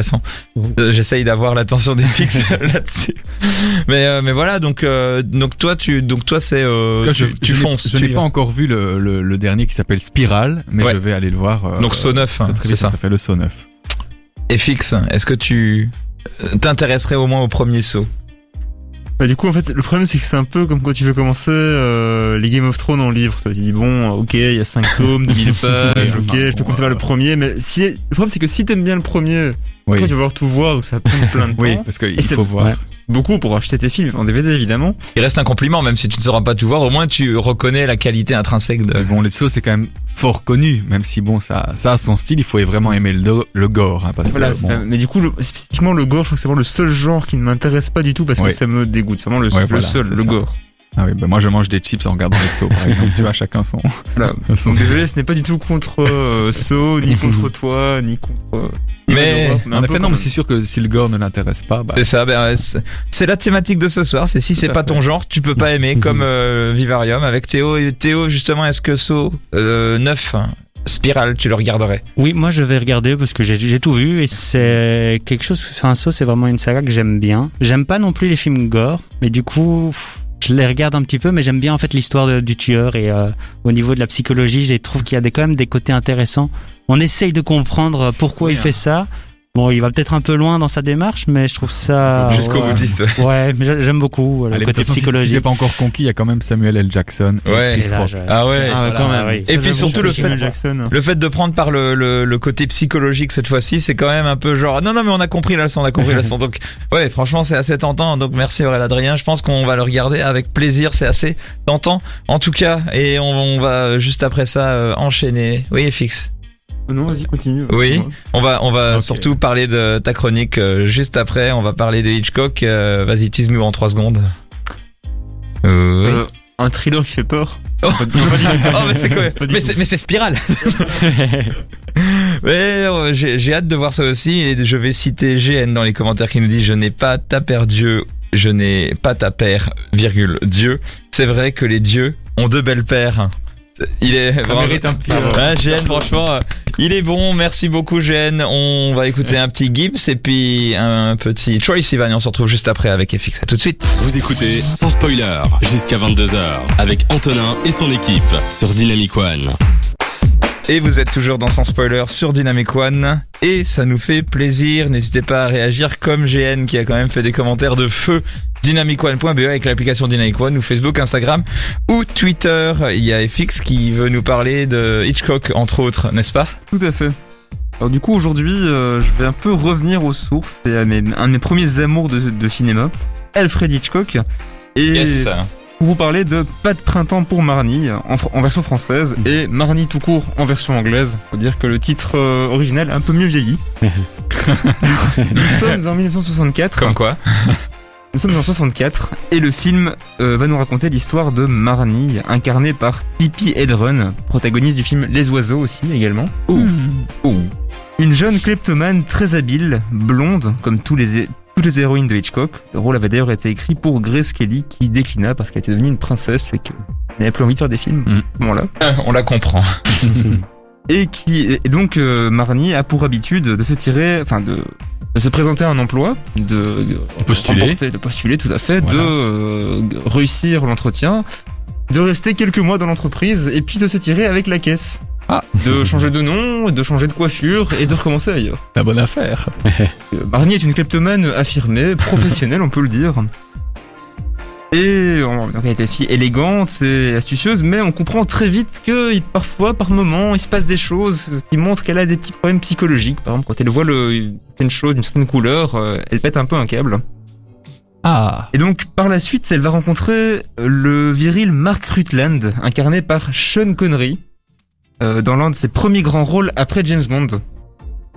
Euh, J'essaye d'avoir l'attention des fixes [laughs] là-dessus. Mais euh, mais voilà, donc euh, donc toi tu donc toi c'est euh, tu, je, tu je n'ai- fonces. Je n'ai pas encore vu le, le, le dernier qui s'appelle Spiral, mais Ouais. je vais aller le voir. euh, Donc Saut 9, très, très c'est ça. Ça fait le Saut 9. Et fixe, est-ce que tu t'intéresserais au moins au premier saut? Bah, du coup, en fait, le problème, c'est que c'est un peu comme quand tu veux commencer euh, les Game of Thrones en livre. Tu dis, bon, ok, il y a 5 tomes, 2000 [laughs] pages, enfin, ok, je peux bon, commencer par le premier, mais si, le problème, c'est que si t'aimes bien le premier, Oui, toi, tu vas voir tout voir, donc ça prend plein de [laughs] temps. oui parce qu'il faut voir. ouais. Beaucoup pour acheter tes films en DVD, évidemment. Il reste un compliment, même si tu ne sauras pas tout voir, au moins tu reconnais la qualité intrinsèque de. Mais bon, les sauts, c'est quand même fort connu, même si bon, ça, ça a son style, il faut vraiment aimer le, do- le gore, hein, parce Voilà, que bon, mais du coup, le- spécifiquement le gore, je crois que c'est vraiment le seul genre qui ne m'intéresse pas du tout parce Oui. que ça me dégoûte. C'est vraiment le, Ouais, le voilà, seul, le ça. gore. Ah oui, bah moi je mange des chips en regardant les sauts, par exemple, tu vois, chacun son. Voilà. [laughs] son Donc désolé, ce n'est pas du tout contre euh, ni [laughs] contre toi, ni contre. euh, Mais- Europe, en effet, non, mais c'est sûr que si le gore ne l'intéresse pas, bah, C'est ça, ben, c'est c'est la thématique de ce soir. C'est si c'est pas fait. ton genre, tu peux pas aimer, [laughs] comme euh, Vivarium avec Théo. Et Théo, justement, est-ce que Saut euh, 9, Spirale, tu le regarderais? Oui, moi je vais regarder parce que j'ai j'ai tout vu et c'est quelque chose. Enfin, ça, c'est vraiment une saga que j'aime bien. J'aime pas non plus les films gore, mais du coup, pff, je les regarde un petit peu, mais j'aime bien en fait l'histoire du tueur et euh, au niveau de la psychologie, je trouve qu'il y a des, quand même des côtés intéressants. On essaye de comprendre pourquoi il fait ça. Bon, il va peut-être un peu loin dans sa démarche, mais je trouve ça Jusqu'au ouais. boutiste. ouais. Ouais, mais j'a- j'aime beaucoup euh, le allez, côté façon, si- Si psychologique. pas encore conquis, il y a quand même Samuel L. Jackson Ouais. Et là, Ah ouais. Ah, ouais, Voilà. quand même. Ah oui. Et Ça, puis surtout le Samuel fait- Jackson. Le fait de prendre par le, le, le côté psychologique cette fois-ci, c'est quand même un peu genre non non mais on a compris la leçon, on a compris la leçon. [laughs] Donc ouais, franchement c'est assez tentant. Donc merci Aurélien Adrien. Je pense qu'on va le regarder avec plaisir. C'est assez tentant en tout cas. Et on, on va juste après ça euh, enchaîner. Oui FX. Non, vas-y, continue. Oui. On va on va surtout parler de ta chronique euh, juste après. On va parler de Hitchcock. Euh, Vas-y tease-nous en trois secondes. Euh, oui. Euh, un thriller qui fait peur. Oh. [laughs] Oh mais c'est quoi Mais c'est spirale. [laughs] Ouais, euh, j'ai j'ai hâte de voir ça aussi et je vais citer GN dans les commentaires qui nous dit je n'ai pas ta père Dieu, je n'ai pas ta père virgule Dieu. C'est vrai que les dieux ont deux belles paires. Il est Ça vraiment- mérite un petit. Ouais, euh, GN, franchement, euh, il est bon. Merci beaucoup, GN. On va écouter un petit Gibbs et puis un petit Troy Sivan et on se retrouve juste après avec FX. À tout de suite. Vous écoutez sans spoiler jusqu'à 22h avec Antonin et son équipe sur Dynamic One. Et vous êtes toujours dans Sans Spoiler sur Dynamic One. Et ça nous fait plaisir. N'hésitez pas à réagir comme GN qui a quand même fait des commentaires de feu. Dynamicone.be avec l'application Dynamic One ou Facebook, Instagram ou Twitter. Il y a FX qui veut nous parler de Hitchcock entre autres, n'est-ce pas? Tout à fait. Alors du coup aujourd'hui euh, je vais un peu revenir aux sources et à mes, un de mes premiers amours de, de cinéma, Alfred Hitchcock. Et pour vous parler de Pas de printemps pour Marnie en, version française et Marnie tout court en version anglaise. Faut dire que le titre euh, original a un peu mieux vieilli. [laughs] Nous sommes en 1964. Comme quoi [laughs] Nous sommes en 64 et le film euh, va nous raconter l'histoire de Marnie, incarnée par Tippi Hedren, protagoniste du film Les Oiseaux aussi également. Une jeune kleptomane très habile, blonde, comme tous les, toutes les héroïnes de Hitchcock. Le rôle avait d'ailleurs été écrit pour Grace Kelly, qui déclina parce qu'elle était devenue une princesse et qu'elle n'avait plus envie de faire des films. Mm. Bon là. [laughs] On la comprend. [laughs] Et qui, et donc euh, Marnie a pour habitude de se tirer, enfin de, de se présenter à un emploi, de, de postuler. de postuler tout à fait, Voilà. de euh, réussir l'entretien, de rester quelques mois dans l'entreprise et puis de se tirer avec la caisse. Ah. De changer de nom, de changer de coiffure et de recommencer ailleurs. La bonne affaire. [laughs] Euh, Barney est une kleptomane affirmée, professionnelle, on peut le dire. Et en- donc, elle est aussi élégante et astucieuse, mais on comprend très vite que parfois, par moment, il se passe des choses qui montrent qu'elle a des petits problèmes psychologiques. Par exemple, quand elle voit le, une chose d'une certaine couleur, euh, elle pète un peu un câble. Ah. Et donc, par la suite, elle va rencontrer le viril Mark Rutland, incarné par Sean Connery, euh, dans l'un de ses premiers grands rôles après James Bond.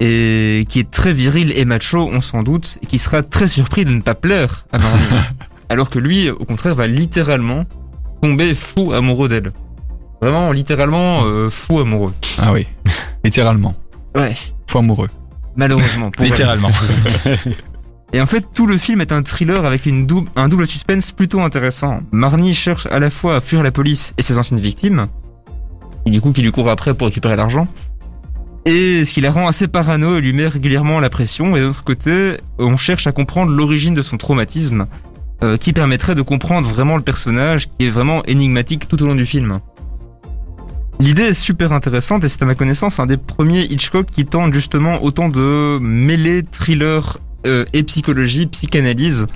Et qui est très viril et macho, on s'en doute, et qui sera très surpris de ne pas plaire à Marnie. [laughs] alors que lui, au contraire, va littéralement tomber fou amoureux d'elle. Vraiment, littéralement, euh, fou amoureux. Ah oui. [laughs] Littéralement. Ouais, Fou amoureux. malheureusement. pour. Littéralement. [laughs] Et en fait, tout le film est un thriller avec une dou- un double suspense plutôt intéressant. Marnie cherche à la fois à fuir la police et ses anciennes victimes, et du coup qui lui court après pour récupérer l'argent, et ce qui la rend assez parano et lui met régulièrement la pression, et d'un autre côté, on cherche à comprendre l'origine de son traumatisme, euh, qui permettrait de comprendre vraiment le personnage, qui est vraiment énigmatique tout au long du film. L'idée est super intéressante et c'est à ma connaissance un des premiers Hitchcock qui tente justement autant de mêler thriller euh, et psychologie, psychanalyse.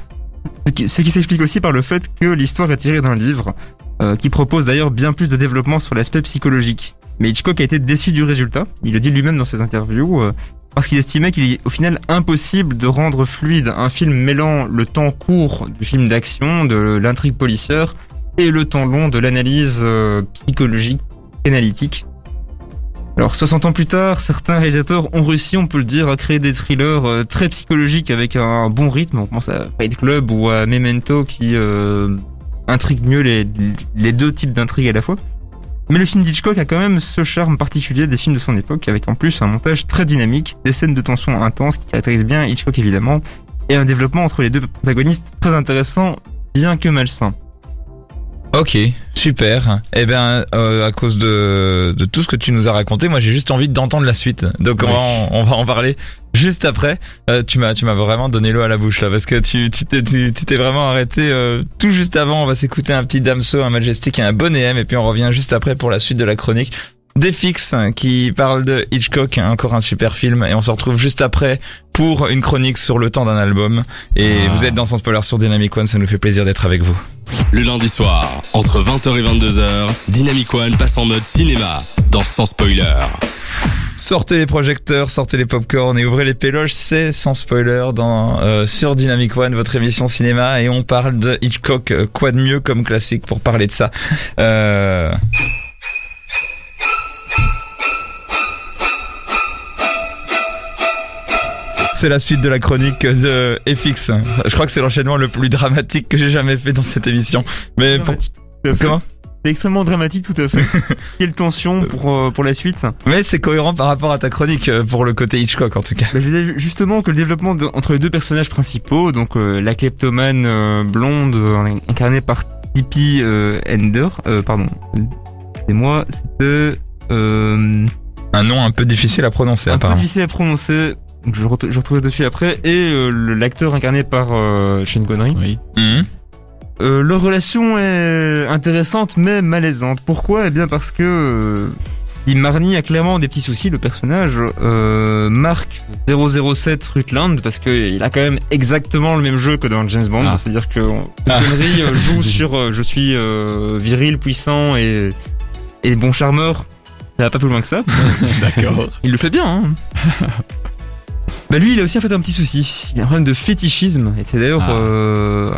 Ce qui, ce qui s'explique aussi par le fait que l'histoire est tirée d'un livre euh, qui propose d'ailleurs bien plus de développement sur l'aspect psychologique. Mais Hitchcock a été déçu du résultat, il le dit lui-même dans ses interviews, euh, parce qu'il estimait qu'il est au final impossible de rendre fluide un film mêlant le temps court du film d'action, de l'intrigue policière, et le temps long de l'analyse euh, psychologique, analytique. Alors 60 ans plus tard, certains réalisateurs ont réussi, on peut le dire, à créer des thrillers euh, très psychologiques avec un bon rythme. On pense à Fight Club ou à Memento qui intriguent mieux les, les deux types d'intrigues à la fois. Mais le film d'Hitchcock a quand même ce charme particulier des films de son époque, avec en plus un montage très dynamique, des scènes de tension intenses qui caractérisent bien Hitchcock évidemment, et un développement entre les deux protagonistes très intéressant, bien que malsain. Ok, super. Eh bien, euh, à cause de, de tout ce que tu nous as raconté, moi j'ai juste envie d'entendre la suite. Donc on, va en, on va en parler juste après. Euh, tu m'as tu m'as vraiment donné l'eau à la bouche là parce que tu tu t'es tu tu t'es vraiment arrêté euh, tout juste avant. On va s'écouter un petit Damso, un Majestic et un bon EM et puis on revient juste après pour la suite de la chronique. Défix qui parle de Hitchcock, encore un super film et on se retrouve juste après pour une chronique sur le temps d'un album et Ah. vous êtes dans Sans Spoiler sur Dynamic One, ça nous fait plaisir d'être avec vous. Le lundi soir, entre 20h et 22h, Dynamic One passe en mode cinéma dans Sans Spoiler. Sortez les projecteurs, sortez les popcorn et ouvrez les péloges, c'est sans spoiler dans euh, sur Dynamic One, votre émission cinéma, et on parle de Hitchcock. Euh, Quoi de mieux comme classique pour parler de ça? Euh, C'est la suite de la chronique de FX. Je crois que c'est l'enchaînement le plus dramatique que j'ai jamais fait dans cette émission. Mais pour... comment? C'est extrêmement dramatique, tout à fait. [laughs] Quelle tension pour, euh, pour la suite. Mais c'est cohérent par rapport à ta chronique euh, pour le côté Hitchcock en tout cas. Bah, je disais justement que le développement de- entre les deux personnages principaux, donc euh, la kleptomane euh, blonde euh, incarnée par Tippi euh, Ender, euh, pardon, c'est moi, c'était euh, Un nom un peu difficile à prononcer un peu apparemment. difficile à prononcer. Donc je, ret- je retrouve dessus après et euh, l'acteur incarné par euh, Sean Connery. Oui. Mhm. Euh, leur relation est intéressante mais malaisante. Pourquoi? Eh bien parce que euh, si Marnie a clairement des petits soucis, le personnage euh, marque 007 Rutland parce que il a quand même exactement le même jeu que dans James Bond, Ah. c'est-à-dire que Ah. Connery euh, [laughs] joue sur euh, je suis euh, viril, puissant et et bon charmeur. Ça va pas plus loin que ça. [laughs] D'accord. Il le fait bien. Hein [laughs] bah lui, il a aussi en fait un petit souci. Il a un problème de fétichisme. Et c'est d'ailleurs Ah. euh,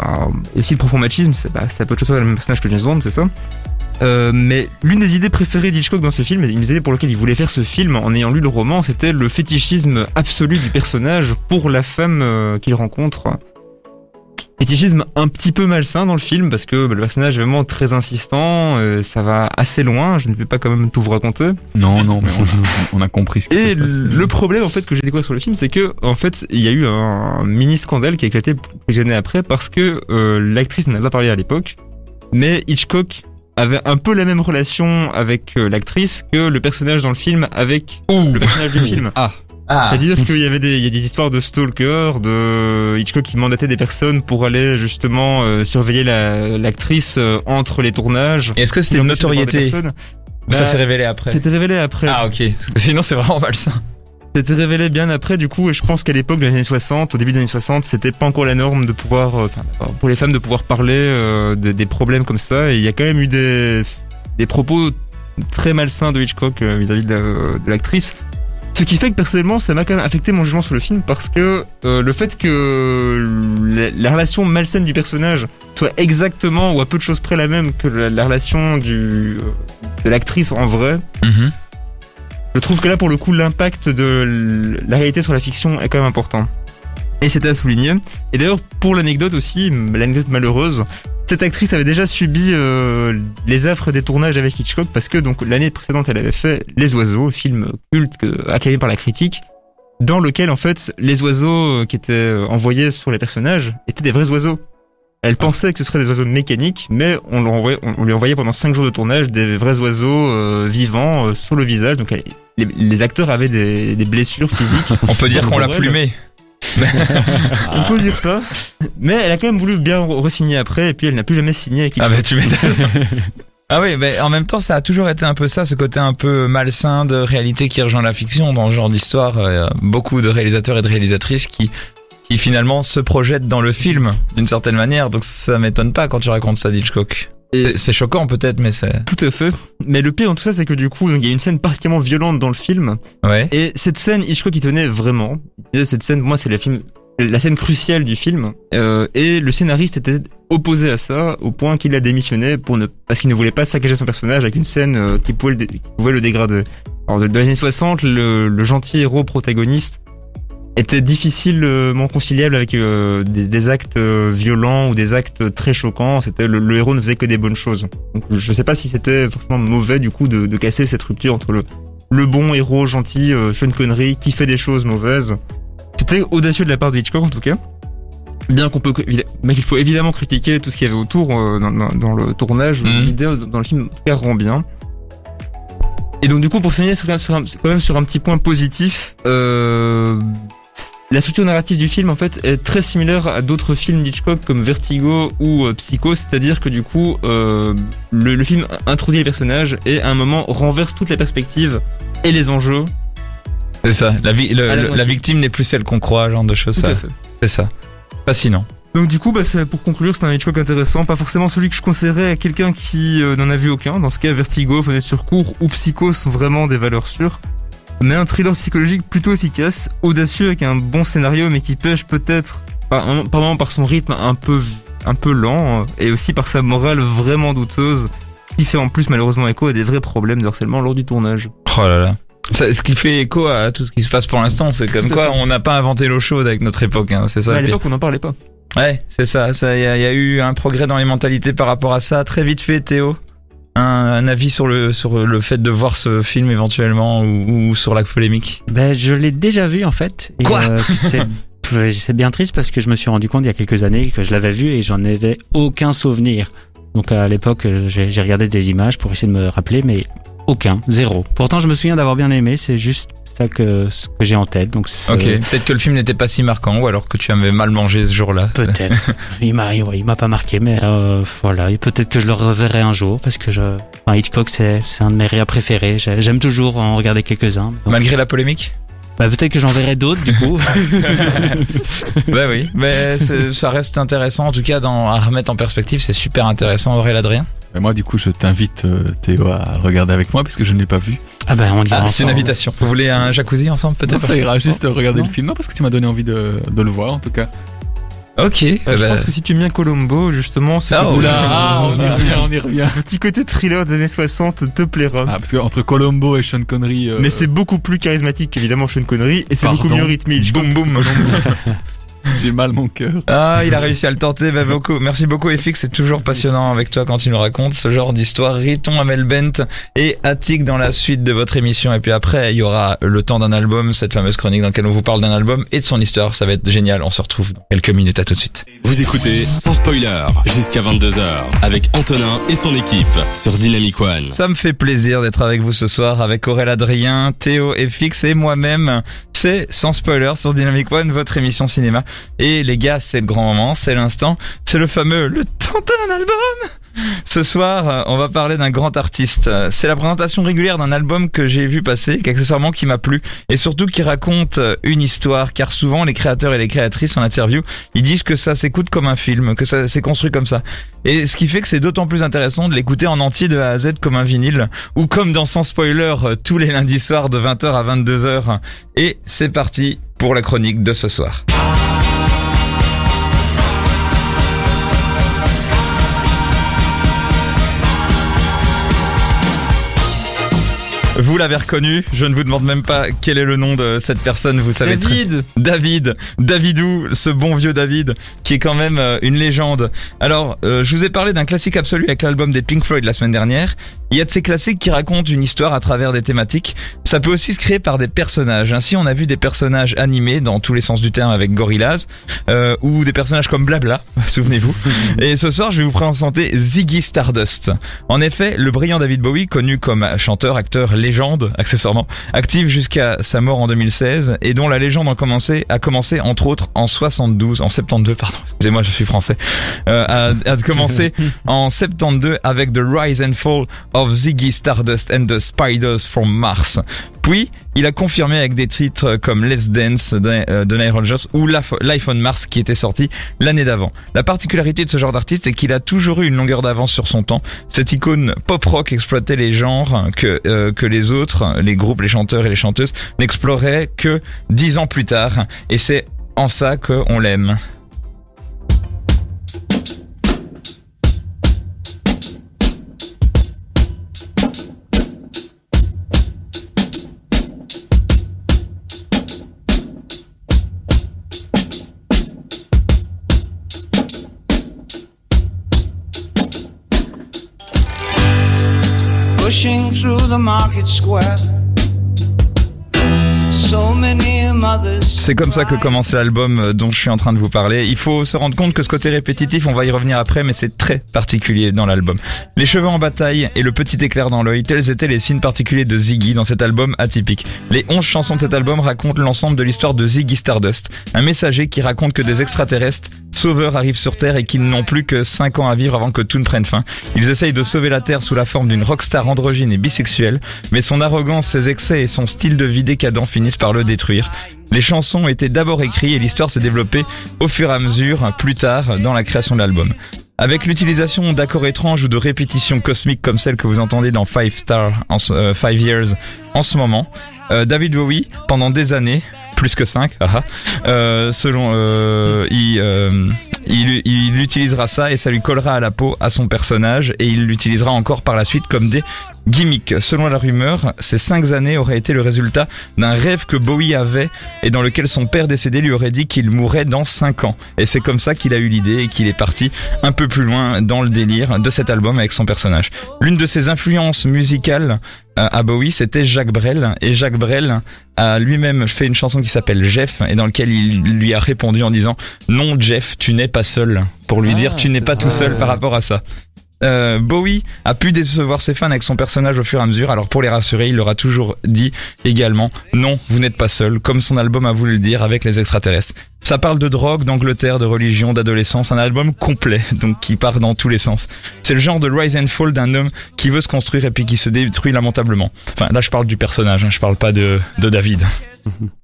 aussi le profond machisme. C'est bah, peu autre chose le même personnage que James Bond, c'est ça. Euh, mais l'une des idées préférées d'Hitchcock dans ce film, une des idées pour lesquelles il voulait faire ce film en ayant lu le roman, c'était le fétichisme absolu du personnage pour la femme euh, qu'il rencontre. Fétichisme un petit peu malsain dans le film parce que bah, le personnage est vraiment très insistant, euh, ça va assez loin, je ne vais pas quand même tout vous raconter. Non, non, mais on, on a compris ce qui Et se passe. le problème en fait que j'ai découvert sur le film, c'est que en fait il y a eu un mini scandale qui a éclaté quelques années après parce que euh, l'actrice n'avait pas parlé à l'époque, mais Hitchcock avait un peu la même relation avec euh, l'actrice que le personnage dans le film avec le personnage du film. Ah. C'est-à-dire qu'il y avait des, il y a des histoires de stalker, de Hitchcock qui mandatait des personnes pour aller justement euh, surveiller la- l'actrice euh, entre les tournages. Est-ce que c'était une notoriété. Ça Bah, s'est révélé après. C'était révélé après. Ah ok, sinon c'est vraiment malsain. C'était révélé bien après, du coup, et je pense qu'à l'époque des années 60, au début des années 60, c'était pas encore la norme de pouvoir, euh, pour les femmes de pouvoir parler euh, de- des problèmes comme ça. Et il y a quand même eu des, des propos très malsains de Hitchcock euh, vis-à-vis de l'actrice. Ce qui fait que personnellement, ça m'a quand même affecté mon jugement sur le film parce que euh, le fait que la, la relation malsaine du personnage soit exactement ou à peu de choses près la même que la, la relation du, euh, de l'actrice en vrai, Mhm. je trouve que là, pour le coup, l'impact de la réalité sur la fiction est quand même important. Et c'était à souligner. Et d'ailleurs, pour l'anecdote aussi, l'anecdote malheureuse, cette actrice avait déjà subi euh, les affres des tournages avec Hitchcock parce que donc l'année précédente, elle avait fait Les Oiseaux, film culte que- acclamé par la critique, dans lequel en fait les oiseaux euh, qui étaient euh, envoyés sur les personnages étaient des vrais oiseaux. Elle pensait que ce seraient des oiseaux mécaniques, mais on, envoyait- lui envoyait pendant cinq jours de tournage des vrais oiseaux euh, vivants euh, sur le visage. Donc elle- les, les acteurs avaient des, des blessures physiques. [laughs] On peut dire qu'on l'a plumé. [laughs] On peut dire ça. Mais elle a quand même voulu bien re- re-signer après, et puis elle n'a plus jamais signé avec Ah Hitchcock. bah tu m'étonnes. Ah oui, mais en même temps, ça a toujours été un peu ça, ce côté un peu malsain de réalité qui rejoint la fiction dans ce genre d'histoire. euh, beaucoup de réalisateurs et de réalisatrices qui qui finalement se projettent dans le film d'une certaine manière. Donc ça m'étonne pas quand tu racontes ça d'Hitchcock. C'est- choquant peut-être, mais c'est Tout à fait. Mais le pire dans tout ça, c'est que du coup, il y a une scène particulièrement violente dans le film. ouais. Et cette scène, Hitchcock y tenait vraiment. Cette scène, pour moi, c'est la, film, la scène cruciale du film. Euh, et le scénariste était opposé à ça, au point qu'il a démissionné pour ne, parce qu'il ne voulait pas saccager son personnage avec une scène euh, qui, pouvait le, dé- qui pouvait le dégrader. Alors, dans les années 60, le, le gentil héros protagoniste était difficilement conciliable avec euh, des, des actes euh, violents ou des actes très choquants. C'était le, le héros ne faisait que des bonnes choses. Donc, je sais pas si c'était forcément mauvais du coup de, de casser cette rupture entre le le bon héros gentil euh, Sean Connery qui fait des choses mauvaises. C'était audacieux de la part de Hitchcock en tout cas. Bien qu'on peut, mais qu'il faut évidemment critiquer tout ce qu'il y avait autour euh, dans, dans- dans le tournage. Mhm. L'idée dans le film rend bien. Et donc du coup pour finir sur, sur quand même sur un petit point positif, euh, la structure narrative du film en fait est très similaire à d'autres films d'Hitchcock comme Vertigo ou euh, Psycho, c'est-à-dire que du coup euh, le, le film introduit les personnages et à un moment renverse toute la perspective et les enjeux. C'est ça. La, vi- le- À la le- la moitié. victime n'est plus celle qu'on croit, genre de choses. C'est ça. Fascinant. Donc du coup, bah, pour conclure, c'est un Hitchcock intéressant, pas forcément celui que je conseillerais à quelqu'un qui euh, n'en a vu aucun. Dans ce cas, Vertigo, Fenêtre sur cours ou Psycho sont vraiment des valeurs sûres. Mais un thriller psychologique plutôt efficace, audacieux avec un bon scénario, mais qui pêche peut-être par, par par son rythme un peu un peu lent euh, et aussi par sa morale vraiment douteuse, qui fait en plus malheureusement écho à des vrais problèmes de harcèlement lors du tournage. Oh là là. Ça, ce qui fait écho à tout ce qui se passe pour l'instant, c'est comme quoi fait. on n'a pas inventé l'eau chaude avec notre époque. Hein, c'est ça. Mais à l'époque, on n'en parlait pas. Ouais, c'est ça. Ça, il y, a- y a eu un progrès dans les mentalités par rapport à ça. Très vite fait, Théo. Un, un avis sur le sur le fait de voir ce film éventuellement ou, ou sur la polémique. Ben, je l'ai déjà vu en fait. Et, Quoi euh, [laughs] c'est bien triste parce que je me suis rendu compte il y a quelques années que je l'avais vu et j'en avais aucun souvenir. Donc à l'époque, euh, j'ai j'ai regardé des images pour essayer de me rappeler, mais aucun, zéro. Pourtant, je me souviens d'avoir bien aimé. C'est juste ça que ce que j'ai en tête. Donc Ok. Peut-être que le film n'était pas si marquant ou alors que tu avais mal mangé ce jour-là. Peut-être. il m'a, ouais, il m'a pas marqué, mais euh, voilà. Et peut-être que je le reverrai un jour parce que je, enfin, Hitchcock, c'est, un de mes réas préférés. J'ai- J'aime toujours en regarder quelques-uns. Donc, Malgré la polémique? bah, peut-être que j'en verrai d'autres du coup. [laughs] bah oui. Mais ça reste intéressant. En tout cas, dans, à remettre en perspective, c'est super intéressant. Aurélien Adrien? Et moi, du coup, je t'invite, euh, Théo, à regarder avec moi, puisque je ne l'ai pas vu. ah ben, on Ah, c'est une invitation. Vous voulez un jacuzzi ensemble peut-être? Ça ira juste regarder Non. le film. Non, parce que tu m'as donné envie de, de le voir, en tout cas. Ok. Euh, eh je ben, pense que si tu aimes bien Colombo, justement, ce Ah, oula, ah, on y revient, on y revient. ce petit côté thriller des années 60 te plaira. Ah, parce que entre Colombo et Sean Connery. euh, Mais c'est beaucoup plus charismatique qu'évidemment Sean Connery et c'est beaucoup mieux rythmé. Boum boum. [laughs] [laughs] J'ai mal mon cœur. Ah, il a réussi à le tenter. Bah, beaucoup. Merci beaucoup, FX. C'est toujours passionnant avec toi quand tu nous racontes ce genre d'histoire. Riton, Amel Bent et Attic dans la suite de votre émission. Et puis après, il y aura le temps d'un album, cette fameuse chronique dans laquelle on vous parle d'un album et de son histoire. Ça va être génial. On se retrouve dans quelques minutes. À tout de suite. Vous écoutez sans spoiler jusqu'à 22h avec Antonin et son équipe sur Dynamic One. Ça me fait plaisir d'être avec vous ce soir avec Aurélien Adrien, Théo FX et moi-même. C'est sans spoiler sur Dynamic One, votre émission cinéma Et les gars, c'est le grand moment, c'est l'instant, c'est le fameux le temps d'un album. Ce soir, euh, on va parler d'un grand artiste. C'est la présentation régulière d'un album que j'ai vu passer, qu'accessoirement qui m'a plu, et surtout qui raconte euh, une histoire, car souvent les créateurs et les créatrices en interview, ils disent que ça s'écoute comme un film, que ça s'est construit comme ça. Et ce qui fait que c'est d'autant plus intéressant de l'écouter en entier de A à Z comme un vinyle, ou comme dans Sans Spoiler, euh, tous les lundis soirs de 20h à 22h. Et c'est parti pour la chronique de ce soir. Vous l'avez reconnu, je ne vous demande même pas quel est le nom de cette personne, vous savez très- David David, Davidou, ce bon vieux David, qui est quand même euh, une légende. Alors, euh, je vous ai parlé d'un classique absolu avec l'album des Pink Floyd la semaine dernière. Il y a de ces classiques qui racontent une histoire à travers des thématiques. Ça peut aussi se créer par des personnages. Ainsi, on a vu des personnages animés dans tous les sens du terme avec Gorillaz, euh, ou des personnages comme Blabla, [laughs] souvenez-vous. Et ce soir, je vais vous présenter Ziggy Stardust. En effet, le brillant David Bowie, connu comme chanteur, acteur, légende, accessoirement, actif jusqu'à sa mort en 2016 et dont la légende a commencé, a commencé entre autres en 72, en 72 pardon, [laughs] excusez-moi je suis français, euh, a, a commencé [laughs] en 72 avec The Rise and Fall of Ziggy Stardust and the Spiders from Mars. Puis, il a confirmé avec des titres comme Let's Dance de, euh, de Nile Rodgers ou Life on Mars qui était sorti l'année d'avant. La particularité de ce genre d'artiste, c'est qu'il a toujours eu une longueur d'avance sur son temps. Cette icône pop-rock exploitait les genres que, euh, que les autres, les groupes, les chanteurs et les chanteuses, n'exploraient que dix ans plus tard. Et c'est en ça qu'on l'aime. The market square. C'est comme ça que commence l'album euh, dont je suis en train de vous parler. Il faut se rendre compte que ce côté répétitif, on va y revenir après, mais c'est très particulier dans l'album. Les cheveux en bataille et le petit éclair dans l'œil, tels étaient les signes particuliers de Ziggy dans cet album atypique. Les 11 chansons de cet album racontent l'ensemble de l'histoire de Ziggy Stardust, un messager qui raconte que des extraterrestres sauveurs arrivent sur Terre et qu'ils n'ont plus que 5 ans à vivre avant que tout ne prenne fin. Ils essayent de sauver la Terre sous la forme d'une rockstar androgyne et bisexuelle, mais son arrogance, ses excès et son style de vie décadent finissent par le détruire. Les chansons étaient d'abord écrites et l'histoire s'est développée au fur et à mesure, plus tard, dans la création de l'album. Avec l'utilisation d'accords étranges ou de répétitions cosmiques comme celle que vous entendez dans Five Star, euh, Five Years, en ce moment, euh, David Bowie, pendant des années, plus que 5, [laughs] euh, selon, euh, il, il utilisera ça et ça lui collera à la peau à son personnage et il l'utilisera encore par la suite comme des gimmicks. Selon la rumeur, ces cinq années auraient été le résultat d'un rêve que Bowie avait et dans lequel son père décédé lui aurait dit qu'il mourrait dans 5 ans. Et c'est comme ça qu'il a eu l'idée et qu'il est parti un peu plus loin dans le délire de cet album avec son personnage. L'une de ses influences musicales euh, à Bowie, c'était Jacques Brel. Et Jacques Brel a lui-même fait une chanson qui s'appelle Jeff et dans laquelle il lui a répondu en disant Non Jeff, tu n'es pas seul. Pour lui dire tu n'es pas tout seul par rapport à ça. Euh, Bowie a pu décevoir ses fans avec son personnage au fur et à mesure. Alors pour les rassurer, il leur a toujours dit également non, vous n'êtes pas seul, comme son album a voulu le dire avec les extraterrestres. Ça parle de drogue, d'Angleterre, de religion, d'adolescence, un album complet, [laughs] donc qui part dans tous les sens. C'est le genre de rise and fall d'un homme qui veut se construire et puis qui se détruit lamentablement. Enfin là je parle du personnage, hein, je parle pas de, de David. [laughs]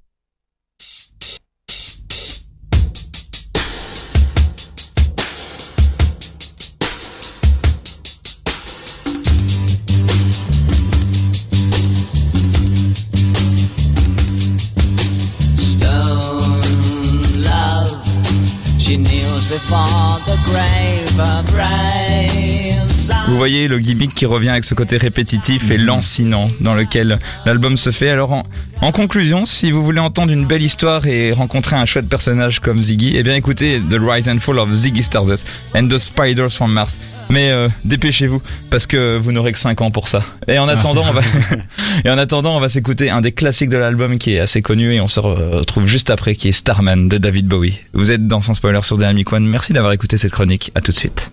before the grave, her brave son. Vous voyez le gimmick qui revient avec ce côté répétitif et lancinant dans lequel l'album se fait. Alors en, en conclusion, si vous voulez entendre une belle histoire et rencontrer un chouette personnage comme Ziggy, eh bien écoutez The Rise and Fall of Ziggy Stardust and the Spiders from Mars. Mais euh, dépêchez-vous parce que vous n'aurez que 5 ans pour ça. Et en attendant, on va [laughs] [laughs] et en attendant, on va s'écouter un des classiques de l'album qui est assez connu et on se re- retrouve juste après qui est Starman de David Bowie. Vous êtes dans Sans Spoiler sur Dynamic One. Merci d'avoir écouté cette chronique. À tout de suite.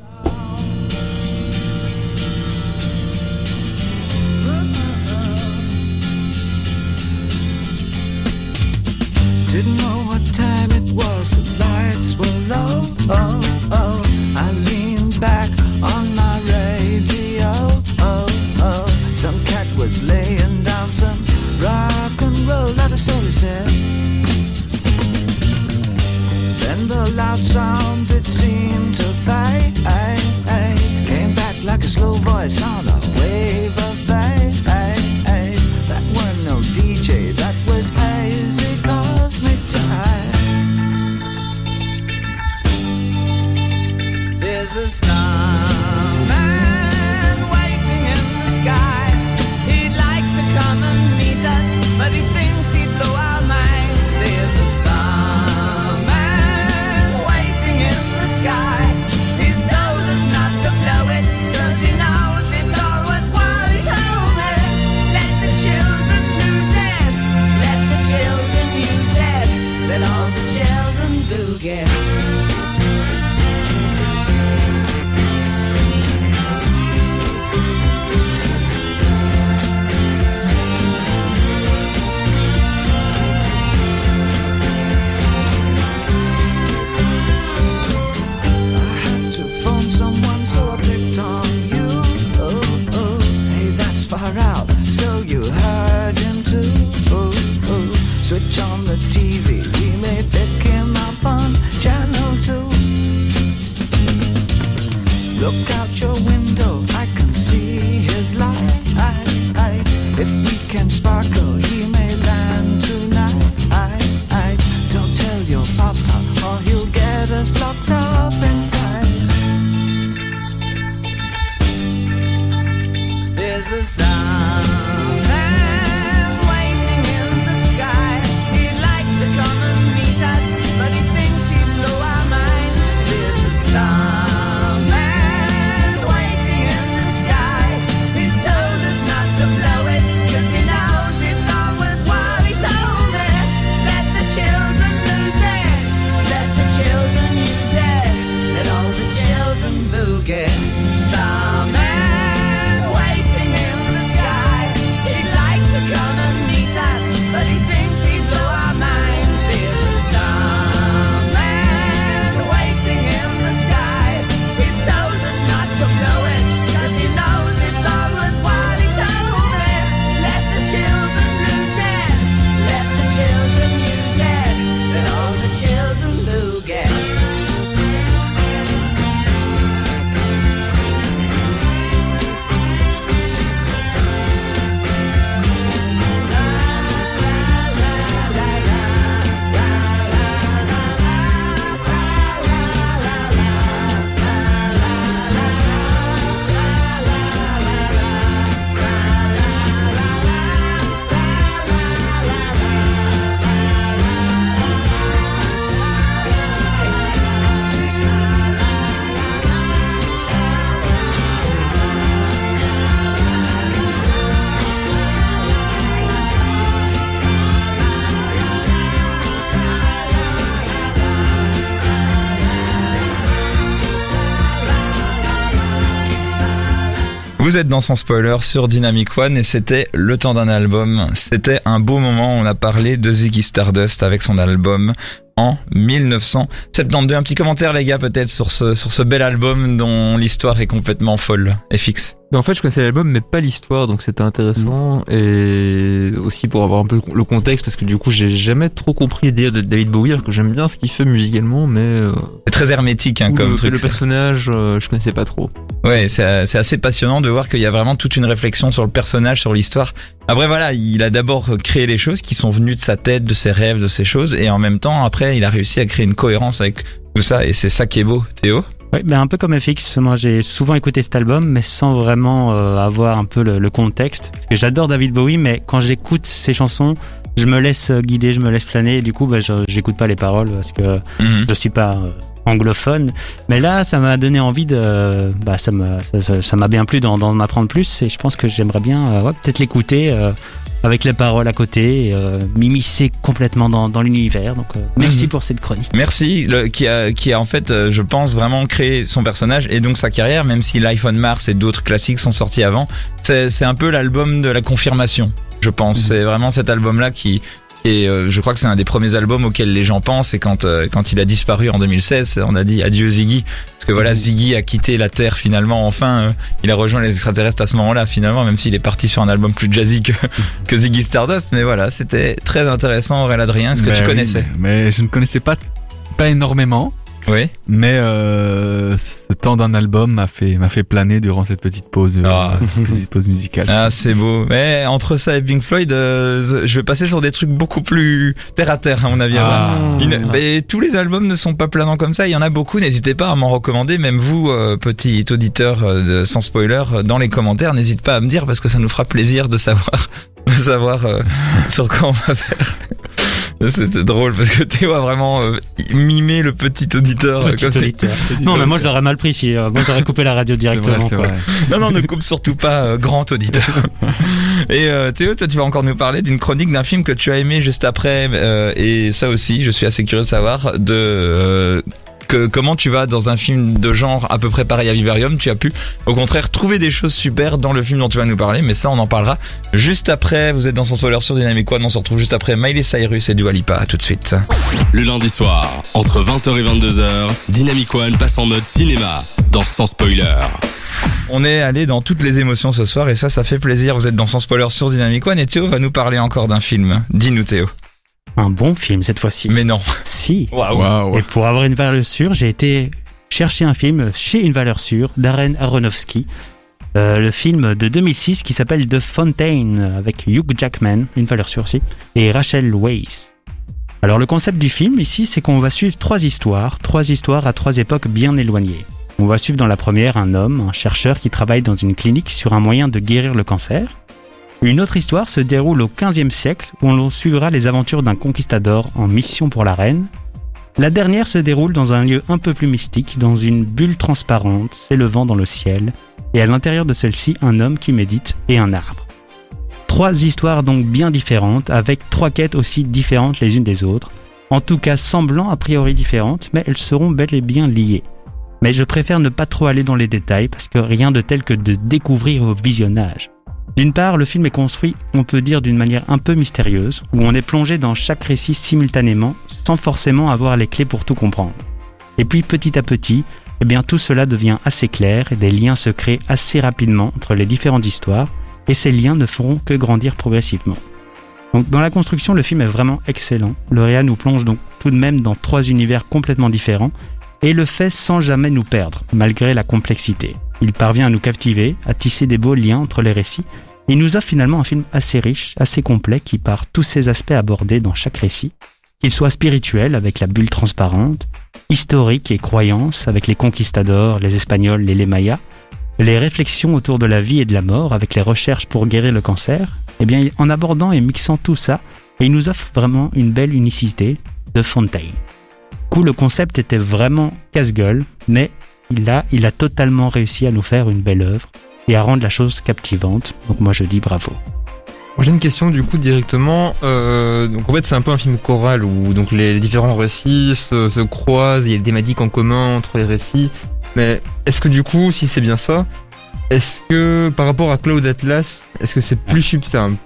Vous êtes dans son spoiler sur Dynamic One et c'était le temps d'un album. C'était un beau moment. On a parlé de Ziggy Stardust avec son album en 1972. Un petit commentaire les gars peut-être sur ce sur ce bel album dont l'histoire est complètement folle et fixe. Mais en fait, je connaissais l'album, mais pas l'histoire, donc c'était intéressant. Et aussi pour avoir un peu le contexte, parce que du coup, j'ai jamais trop compris délires de David Bowie, alors que j'aime bien ce qu'il fait musicalement, mais euh, C'est très hermétique hein, comme le, truc. le personnage, euh, je connaissais pas trop. Ouais, c'est assez passionnant de voir qu'il y a vraiment toute une réflexion sur le personnage, sur l'histoire. Après voilà, il a d'abord créé les choses qui sont venues de sa tête, de ses rêves, de ses choses, et en même temps après, il a réussi à créer une cohérence avec tout ça, et c'est ça qui est beau. Théo Oui, ben un peu comme FX. Moi, j'ai souvent écouté cet album, mais sans vraiment euh, avoir un peu le, le contexte. Parce que j'adore David Bowie, mais quand j'écoute ses chansons, je me laisse guider, je me laisse planer. Et du coup, ben, je j'écoute pas les paroles parce que Mhm. je suis pas euh, anglophone. Mais là, ça m'a donné envie de, bah, ça m'a, ça- ça ça m'a bien plu d'en, d'en apprendre plus. Et je pense que j'aimerais bien, euh, ouais, peut-être l'écouter. euh, avec les paroles à côté, euh, m'immiscer complètement dans, dans l'univers. Donc, euh, merci Mhm. pour cette chronique. Merci, le, qui a qui a en fait, euh, je pense vraiment créé son personnage et donc sa carrière, même si l'iPhone Mars et d'autres classiques sont sortis avant. C'est c'est un peu l'album de la confirmation, je pense. C'est vraiment cet album-là qui et euh, je crois que c'est un des premiers albums auxquels les gens pensent. Et quand euh, quand il a disparu en 2016 on a dit adieu Ziggy. Parce que voilà Ziggy a quitté la Terre finalement. Enfin euh, il a rejoint les extraterrestres à ce moment-là finalement même s'il est parti sur un album plus jazzy que, [laughs] que Ziggy Stardust. Mais voilà c'était très intéressant Aurélien Adrien. Est-ce que Ben tu oui, connaissais? mais je ne connaissais pas, pas énormément. Oui. Mais euh, ce temps d'un album m'a fait m'a fait planer durant cette petite pause, euh, Ah. [laughs] petite pause musicale. Ah, c'est beau. Mais entre ça et Pink Floyd, euh, je vais passer sur des trucs beaucoup plus terre à terre, à mon avis. Ah. Mais tous les albums ne sont pas planants comme ça. Il y en a beaucoup. N'hésitez pas à m'en recommander. Même vous, euh, petit auditeur de, sans spoiler, dans les commentaires, n'hésite pas à me dire parce que ça nous fera plaisir de savoir, [laughs] de savoir sur quoi on va faire. [laughs] C'était drôle parce que Théo a vraiment euh, mimé le petit auditeur. Petit comme auditeur. Non, mais moi je l'aurais mal pris si euh, moi j'aurais coupé la radio vrai, directement. quoi. Non, non, ne coupe surtout pas, euh, grand auditeur. [laughs] Et euh, Théo, toi, tu vas encore nous parler d'une chronique d'un film que tu as aimé juste après, et ça aussi, je suis assez curieux de savoir de que comment tu vas dans un film de genre à peu près pareil à Vivarium, tu as pu au contraire trouver des choses super dans le film dont tu vas nous parler, mais ça on en parlera juste après. Vous êtes dans son spoiler sur Dynamic One, on se retrouve juste après Miley Cyrus et Dua Lipa. À tout de suite. Le lundi soir, entre 20h et 22h, Dynamic One passe en mode cinéma dans Sans Spoiler. On est allé dans toutes les émotions ce soir et ça, ça fait plaisir. Vous êtes dans son spoiler sur Dynamic One et Théo va nous parler encore d'un film. Dis-nous Théo. Un bon film cette fois-ci. Mais non. Si. Waouh. Et pour avoir une valeur sûre, j'ai été chercher un film chez une valeur sûre d'Aren Aronofsky. Euh, le film de 2006 qui s'appelle The Fountain avec Hugh Jackman, une valeur sûre aussi, et Rachel Weisz. Alors le concept du film ici, c'est qu'on va suivre trois histoires, trois histoires à trois époques bien éloignées. On va suivre dans la première un homme, un chercheur qui travaille dans une clinique sur un moyen de guérir le cancer. Une autre histoire se déroule au 15e siècle où l'on suivra les aventures d'un conquistador en mission pour la reine. La dernière se déroule dans un lieu un peu plus mystique, dans une bulle transparente s'élevant dans le ciel, et à l'intérieur de celle-ci un homme qui médite et un arbre. Trois histoires donc bien différentes, avec trois quêtes aussi différentes les unes des autres, en tout cas semblant a priori différentes, mais elles seront bel et bien liées. Mais je préfère ne pas trop aller dans les détails parce que rien de tel que de découvrir au visionnage. D'une part, le film est construit, on peut dire, d'une manière un peu mystérieuse, où on est plongé dans chaque récit simultanément, sans forcément avoir les clés pour tout comprendre. Et puis petit à petit, eh bien tout cela devient assez clair et des liens se créent assez rapidement entre les différentes histoires, et ces liens ne feront que grandir progressivement. Dans la construction, le film est vraiment excellent. Le réal nous plonge donc tout de même dans trois univers complètement différents, et le fait sans jamais nous perdre, malgré la complexité. Il parvient à nous captiver, à tisser des beaux liens entre les récits, il nous offre finalement un film assez riche, assez complet, qui par tous ces aspects abordés dans chaque récit, qu'il soit spirituel avec la bulle transparente, historique et croyance avec les conquistadors, les Espagnols et les Mayas, les réflexions autour de la vie et de la mort avec les recherches pour guérir le cancer, eh bien en abordant et mixant tout ça, il nous offre vraiment une belle unicité de Fontaine. Coup, le concept était vraiment casse-gueule, mais il a, il a totalement réussi à nous faire une belle œuvre et à rendre la chose captivante. Donc moi je dis bravo. J'ai une question du coup directement. Euh, donc en fait c'est un peu un film choral où donc les différents récits se, se croisent, il y a des thématiques en commun entre les récits. Mais est-ce que du coup, si c'est bien ça, est-ce que par rapport à Cloud Atlas, est-ce que c'est plus subtil,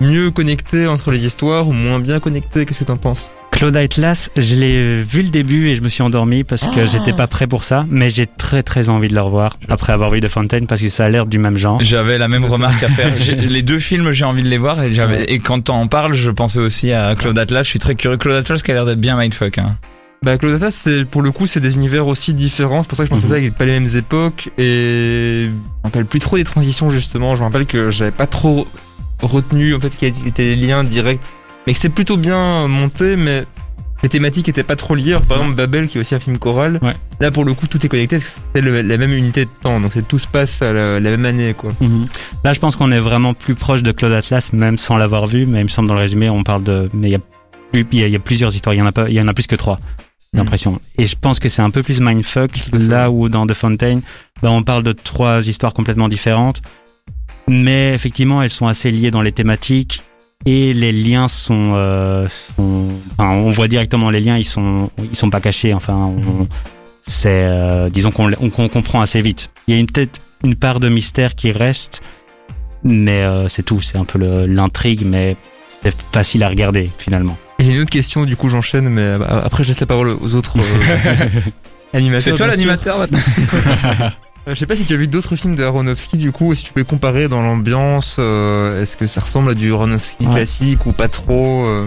mieux connecté entre les histoires ou moins bien connecté? Qu'est-ce que t'en penses? Claude Atlas, je l'ai vu le début et je me suis endormi parce que j'étais pas prêt pour ça, mais j'ai très très envie de le revoir après avoir vu The Fountain parce que ça a l'air du même genre. J'avais la même remarque à faire. [laughs] Les deux films, j'ai envie de les voir et j'avais et quand on en parle, je pensais aussi à Claude Atlas. Je suis très curieux. Claude Atlas qui a l'air d'être bien mindfuck. Hein. Bah Cloud Atlas, c'est pour le coup, c'est des univers aussi différents. C'est pour ça que je pense Mhm. à pas les mêmes époques et je me rappelle plus trop des transitions justement. Je me rappelle que j'avais pas trop retenu en fait quels étaient les liens directs, mais que c'était plutôt bien monté, mais les thématiques étaient pas trop liées. Alors, par exemple, Babel, qui est aussi un film choral. Ouais. Là, pour le coup, tout est connecté. parce que C'est la même unité de temps, donc c'est tout se passe à la, la même année, quoi. Mhm. Là, je pense qu'on est vraiment plus proche de Claude Atlas, même sans l'avoir vu. Mais il me semble dans le résumé, on parle de. Mais il y a, plus- il y a, il y a plusieurs histoires. Il y en a pas. Y en a plus que trois. J'ai Mhm. l'impression. Et je pense que c'est un peu plus mindfuck là où dans The Fountain, bah, on parle de trois histoires complètement différentes, mais effectivement, elles sont assez liées dans les thématiques et les liens sont, euh, sont- enfin, on voit directement les liens. Ils sont, ils sont pas cachés. Enfin, on- c'est, euh, disons qu'on on, qu'on comprend assez vite. Il y a une peut-être une part de mystère qui reste, mais euh, c'est tout. C'est un peu le- l'intrigue, mais c'est facile à regarder finalement. Et une autre question, du coup, j'enchaîne, mais après, je laisse la parole aux autres euh, [laughs] animateurs. C'est toi l'animateur maintenant [laughs] Je sais pas si tu as vu d'autres films de Aronofsky du coup, et si tu peux comparer dans l'ambiance, euh, est-ce que ça ressemble à du Aronofsky Ouais. classique ou pas trop euh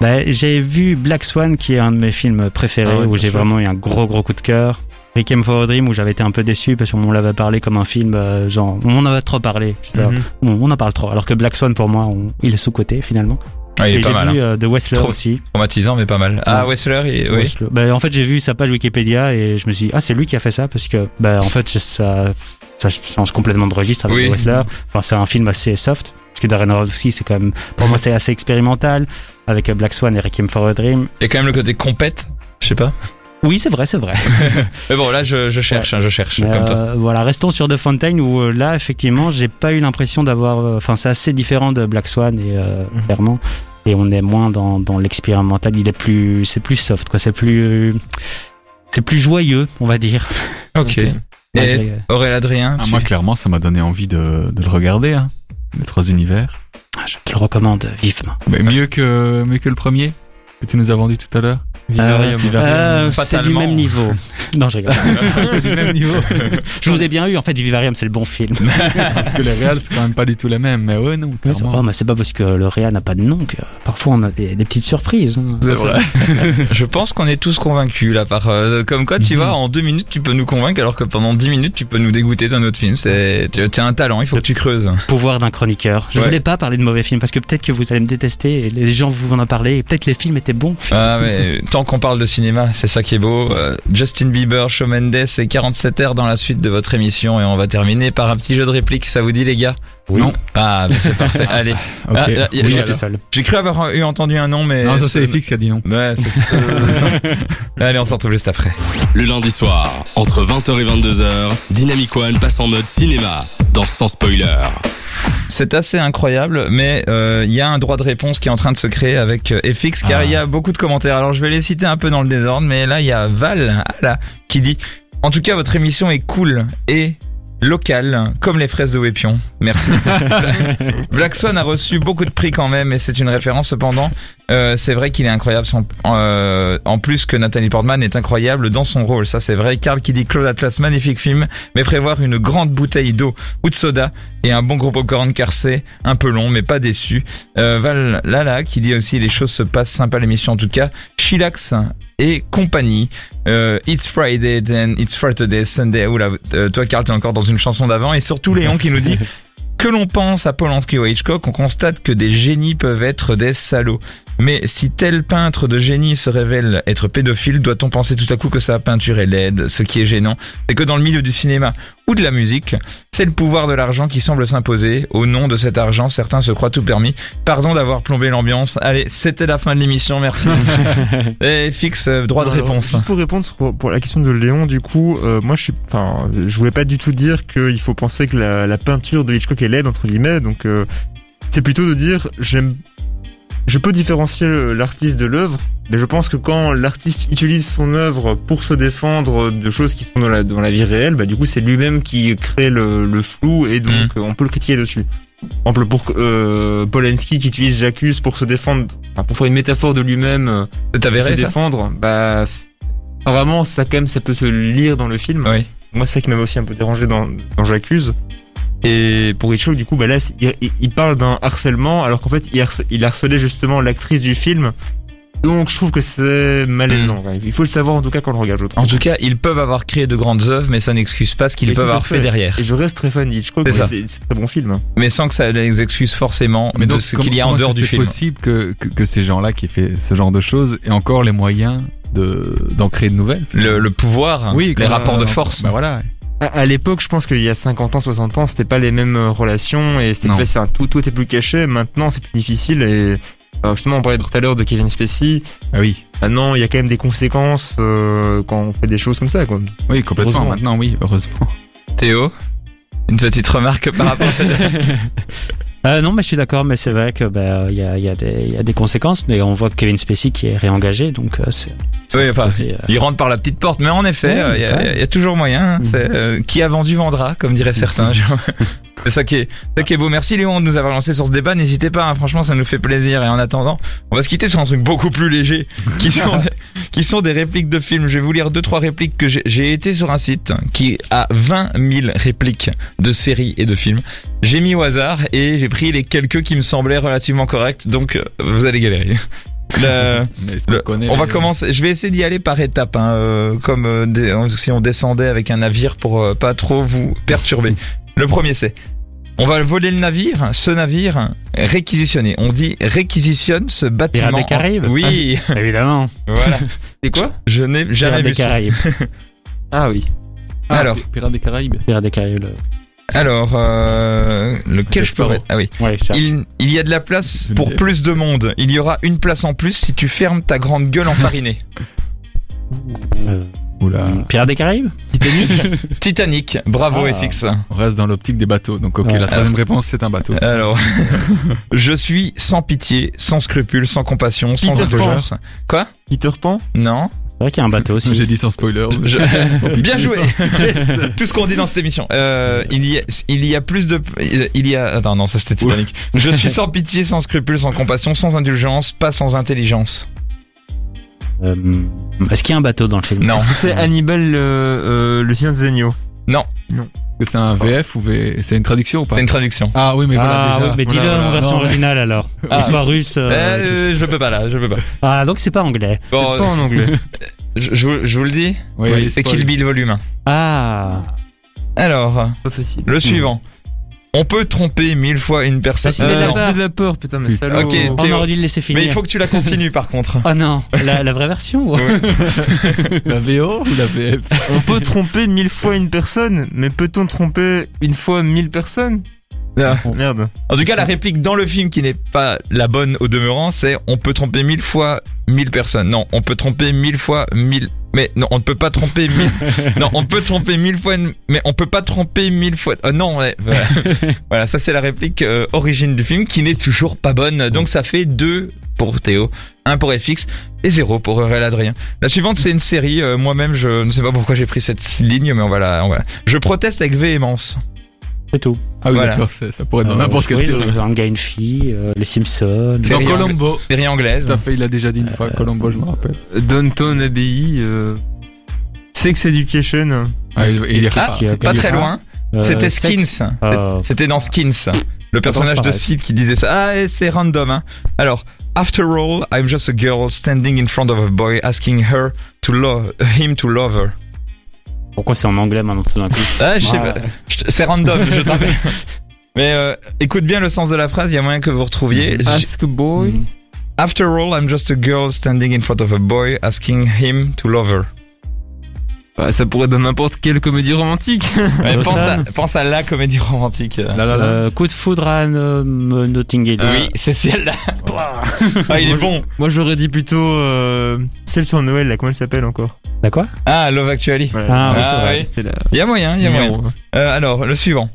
Bah, j'ai vu Black Swan, qui est un de mes films préférés, Ah ouais, où j'ai vraiment eu un gros gros coup de cœur. Requiem for a Dream, où j'avais été un peu déçu parce qu'on l'avait parlé comme un film, euh, genre, on en avait trop parlé. Là, Mhm. on, on en parle trop. Alors que Black Swan, pour moi, on- il est sous-côté finalement. Ah, il est Et j'ai mal. vu hein. euh, The Wrestler Trop. aussi. Traumatisant, mais pas mal. Ah, Wessler, il- oui. Bah, en fait, j'ai vu sa page Wikipédia et je me suis dit, ah, c'est lui qui a fait ça parce que, bah, en fait, ça, ça change complètement de registre avec Oui. The Wrestler. Enfin, c'est un film assez soft. Parce que Darren Aronofsky, c'est quand même, pour moi, c'est assez expérimental avec euh, Black Swan et Requiem for a Dream. A quand même le côté compète. Je sais pas. Oui, c'est vrai, c'est vrai. [laughs] Mais bon, là, je, je cherche, hein, je cherche, comme toi. euh, voilà, restons sur The Fontaine où euh, là, effectivement, j'ai pas eu l'impression d'avoir. euh, Enfin, c'est assez différent de Black Swan et euh, Mhm. clairement. Et on est moins dans, dans l'expérimental. Il est plus, c'est plus soft, quoi. C'est plus, c'est plus joyeux, on va dire. [laughs] Ok. Et Aurélien Adrien, Ah, tu- moi, clairement, ça m'a donné envie de, de le regarder, hein. Les trois univers. ah, je te le recommande vivement. Mais mieux que, mieux que le premier que tu nous as vendu tout à l'heure. Vivarium. Euh, c'est du même niveau. [laughs] non, je rigole. [laughs] c'est du même niveau. je vous ai bien eu. En fait, Vivarium, c'est le bon film. [laughs] Parce que les réals, c'est quand même pas du tout la même. Mais ouais, non. Oh, mais c'est pas parce que le Réa n'a pas de nom que parfois on a des, des petites surprises. hein. C'est vrai. je pense qu'on est tous convaincus là. Par euh, comme quoi, tu Mhm. vois, en deux minutes, tu peux nous convaincre, alors que pendant dix minutes, tu peux nous dégoûter d'un autre film. C'est, tu as un talent. Il faut que tu creuses. pouvoir d'un chroniqueur. Je Ouais. voulais pas parler de mauvais films parce que peut-être que vous allez me détester et les gens vous en ont parlé et peut-être les films étaient bons. Ah, mais tant qu'on parle de cinéma, c'est ça qui est beau. Euh, Justin Bieber, Shawn Mendes et 47 heures dans la suite de votre émission et on va terminer par un petit jeu de réplique. Ça vous dit les gars? Oui. Non. Ah, mais c'est parfait. [laughs] Allez. Ok. Ah, y a- y a- Oui, y a- j'étais seul. J'ai cru avoir eu entendu un nom, mais Non, ça ce- c'est FX qui a dit non. Ouais, c'est ça. [laughs] Allez, on se retrouve juste après. Le lundi soir, entre 20h et 22h, Dynamic One passe en mode cinéma dans Sans Spoiler. C'est assez incroyable, mais euh, il y a un droit de réponse qui est en train de se créer avec euh, FX, car Ah. il y a beaucoup de commentaires. Alors je vais les citer un peu dans le désordre, mais là il y a Val ah là, qui dit « En tout cas, votre émission est cool et locale, comme les fraises de Wépion. Merci. » Black Swan a reçu beaucoup de prix quand même, et c'est une référence cependant. Euh, c'est vrai qu'il est incroyable. Euh, en plus que Nathalie Portman est incroyable dans son rôle, ça c'est vrai. Carl qui dit Claude Atlas, magnifique film, mais prévoir une grande bouteille d'eau ou de soda et un bon gros popcorn car c'est un peu long, mais pas déçu. Euh, Val Lala qui dit aussi les choses se passent sympa l'émission en tout cas. Chilax et compagnie. Euh, it's Friday, then it's Saturday, Sunday. Oula, euh, toi Carl t'es encore dans une chanson d'avant et surtout Léon qui nous dit [laughs] que l'on pense à Polanski ou à Hitchcock, on constate que des génies peuvent être des salauds. Mais si tel peintre de génie se révèle être pédophile, doit-on penser tout à coup que sa peinture est laide Ce qui est gênant, c'est que dans le milieu du cinéma ou de la musique, c'est le pouvoir de l'argent qui semble s'imposer? Au nom de cet argent, certains se croient tout permis. Pardon d'avoir plombé l'ambiance. Allez, c'était la fin de l'émission, merci. [laughs] Et fixe, euh, droit de Alors, réponse. Juste pour répondre pour, pour la question de Léon, du coup, euh, moi je suis, enfin, je voulais pas du tout dire qu'il faut penser que la, la peinture de Hitchcock est laide entre guillemets, donc euh, c'est plutôt de dire j'aime, je peux différencier l'artiste de l'œuvre, mais je pense que quand l'artiste utilise son œuvre pour se défendre de choses qui sont dans la dans la vie réelle, bah du coup c'est lui-même qui crée le, le flou et donc euh, on peut le critiquer dessus. Par exemple pour euh, Polanski qui utilise Jacques pour se défendre, enfin, pour faire une métaphore de lui-même. euh, T'as se ça? défendre, bah apparemment ça quand même ça peut se lire dans le film. Oui. Moi c'est ça qui m'avait aussi un peu dérangé dans, dans J'accuse. Et pour Hitchcock du coup bah là il, parle d'un harcèlement alors qu'en fait il, harce- il harcelait justement l'actrice du film. Donc je trouve que c'est malaisant. Il faut le savoir en tout cas quand on le regarde. je. En tout cas, ils peuvent avoir créé de grandes œuvres, mais ça n'excuse pas ce qu'ils Mais peuvent avoir fait fait. derrière. Et je reste très fan d'Hitchcock. C'est un très bon film. hein. Mais sans que ça les excuse forcément de donc, ce qu'il y a en dehors du film. C'est possible que, que, que ces gens-là qui fait ce genre de choses aient encore les moyens de d'en créer de nouvelles. Le, le pouvoir, oui, les rapports de force. Bah voilà. À, à l'époque, je pense qu'il y a 50 ans, 60 ans, c'était pas les mêmes euh, relations et c'était enfin, tout, tout était plus caché. Maintenant, c'est plus difficile et alors justement, on parlait tout à l'heure de Kevin Spacey. Ah oui. Maintenant, il y a quand même des conséquences euh, quand on fait des choses comme ça, quoi. Oui, complètement. Maintenant, oui, heureusement. Théo, une petite remarque par rapport à cette... [laughs] Euh, non, mais je suis d'accord, mais c'est vrai que bah, il y, a, il y, a des- il y a des conséquences, mais on voit que Kevin Spacey qui est réengagé, donc euh, c'est. Oui, enfin, euh, Il rentre par la petite porte, mais en effet, euh, il y, a- y toujours moyen. hein. Euh, qui a vendu vendra, comme diraient certains. [laughs] C'est ça qui est, ça qui est beau. Merci Léon de nous avoir lancé sur ce débat. N'hésitez pas, hein, franchement, ça nous fait plaisir. Et en attendant, on va se quitter sur un truc beaucoup plus léger, qui sont [laughs] des, qui sont des répliques de films. Je vais vous lire deux trois répliques que j'ai- j'ai été sur un site qui a 20 000 répliques de séries et de films. J'ai mis au hasard et j'ai pris les quelques qui me semblaient relativement correctes. Donc, euh, vous allez galérer. [laughs] Le- on va commencer. Je vais essayer d'y aller par étapes, hein, euh, comme euh, des- si on descendait avec un navire pour euh, pas trop vous perturber. Le premier c'est, on va voler le navire. Ce navire réquisitionné. On dit réquisitionne ce bâtiment. Pirates des Caraïbes Oui, Évidemment. voilà. [laughs] C'est quoi Je n'ai jamais Pirates vu des ça. Caraïbes. [laughs] Ah oui. Ah, Alors. Pi- Pirates des Caraïbes. Pirates des Caraïbes. le- Alors, euh, lequel je peux Ah oui. Ouais. Il, il y a de la place pour plus de monde. Il y aura une place en plus si tu fermes ta grande gueule [laughs] enfarinée. Euh, Oula. Pirates des Caraïbes Titanic. [laughs] Bravo Ah. FX. On reste dans l'optique des bateaux. Donc, ok, Ouais. la troisième réponse, c'est un bateau. Alors, [laughs] je suis sans pitié, sans scrupule, sans compassion, sans indulgence. Quoi? Peter Pan? Non. C'est vrai qu'il y a un bateau aussi. [laughs] J'ai dit sans spoiler. Je- Sans pitié, Bien joué. sans- Tout ce qu'on dit dans cette émission. Euh, il y a, il y a plus de, il y a. Attends, non, ça c'était Titanic. Je suis sans pitié, sans scrupule, sans compassion, sans indulgence, pas sans intelligence. Euh, Est-ce qu'il y a un bateau dans le film? Non. Est-ce que c'est Hannibal euh, euh, le sien des agneaux Est-ce que c'est un VF ou V C'est une traduction ou pas? C'est une traduction. Ah oui, mais voilà Ah, déjà. oui, mais dis-le Voilà, en voilà. version Non, mais- originale alors. [laughs] Ah. Qu'il soit russe. euh, Euh, je peux pas là, je peux pas. Ah, donc c'est pas anglais. Bon, Pas en anglais. [laughs] je, je vous- je vous le dis. Oui, Oui, c'est. Kill Bill volume 1. Ah. Alors, Pas facile. le suivant. On peut tromper mille fois une personne. Ça, Euh, C'était de la c'était peur. de la peur, putain, mais salaud. Ok. On aurait dû le laisser finir. Mais il faut que tu la continues par contre. Oh non, la, la vraie version [laughs] La VO ou la VF On peut tromper mille fois une personne, mais peut-on tromper une fois mille personnes? Ah. Merde. En tout cas, la réplique dans le film qui n'est pas la bonne au demeurant, c'est on peut tromper mille fois mille personnes. Non, on peut tromper mille fois mille. Mais non, on ne peut pas tromper mille. [laughs] non, on peut tromper mille fois, une- mais on peut pas tromper mille fois. Oh non, ouais, voilà. [laughs] Voilà, ça c'est la réplique euh, origine du film qui n'est toujours pas bonne. Donc ça fait deux pour Théo, un pour FX et zéro pour Aurel Adrien. La suivante c'est une série. euh, Moi-même, je ne sais pas pourquoi j'ai pris cette ligne, mais on va la. on va- Je proteste avec véhémence. C'est tout. Ah oui, Voilà. d'accord, ça pourrait être dans Euh, n'importe quelle oui, série. Un gars, une fille, euh, les Simpsons. C'est Dans rien. Colombo. Série anglaise. Tout à fait, il a déjà dit une fois, Colombo, je me rappelle. Downton Abbey, euh... Sex Education. Ah, il, il est Ah, récent. qui a- pas très loin. Euh, C'était. Skins. Euh, C'était dans Skins. Le personnage de pareil. Sid qui disait ça. Ah, et c'est random, hein. Alors, after all, I'm just a girl standing in front of a boy asking her to love, him to love her. Pourquoi c'est en anglais maintenant tout d'un coup [laughs] Ah, je sais Ah. pas. C'est random, je te rappelle. [laughs] Mais euh, écoute bien le sens de la phrase, il y a moyen que vous retrouviez. J- Ask a Boy. Mm. After all, I'm just a girl standing in front of a boy asking him to love her. Bah, ça pourrait être dans n'importe quelle comédie romantique. Ouais, [laughs] pense, à, Awesome. pense à la comédie romantique. Là, là, là. Euh, coup de foudre à euh, Notting Hill. Oui, c'est celle-là. ah, il est bon. Moi j'aurais dit plutôt euh, celle sur Noël, là, comment elle s'appelle encore? Bah quoi? Ah, Love Actually. Voilà. Ah, oui, Ah, c'est vrai. oui. La Il y a moyen, il y a moyen. Euh, alors, le suivant.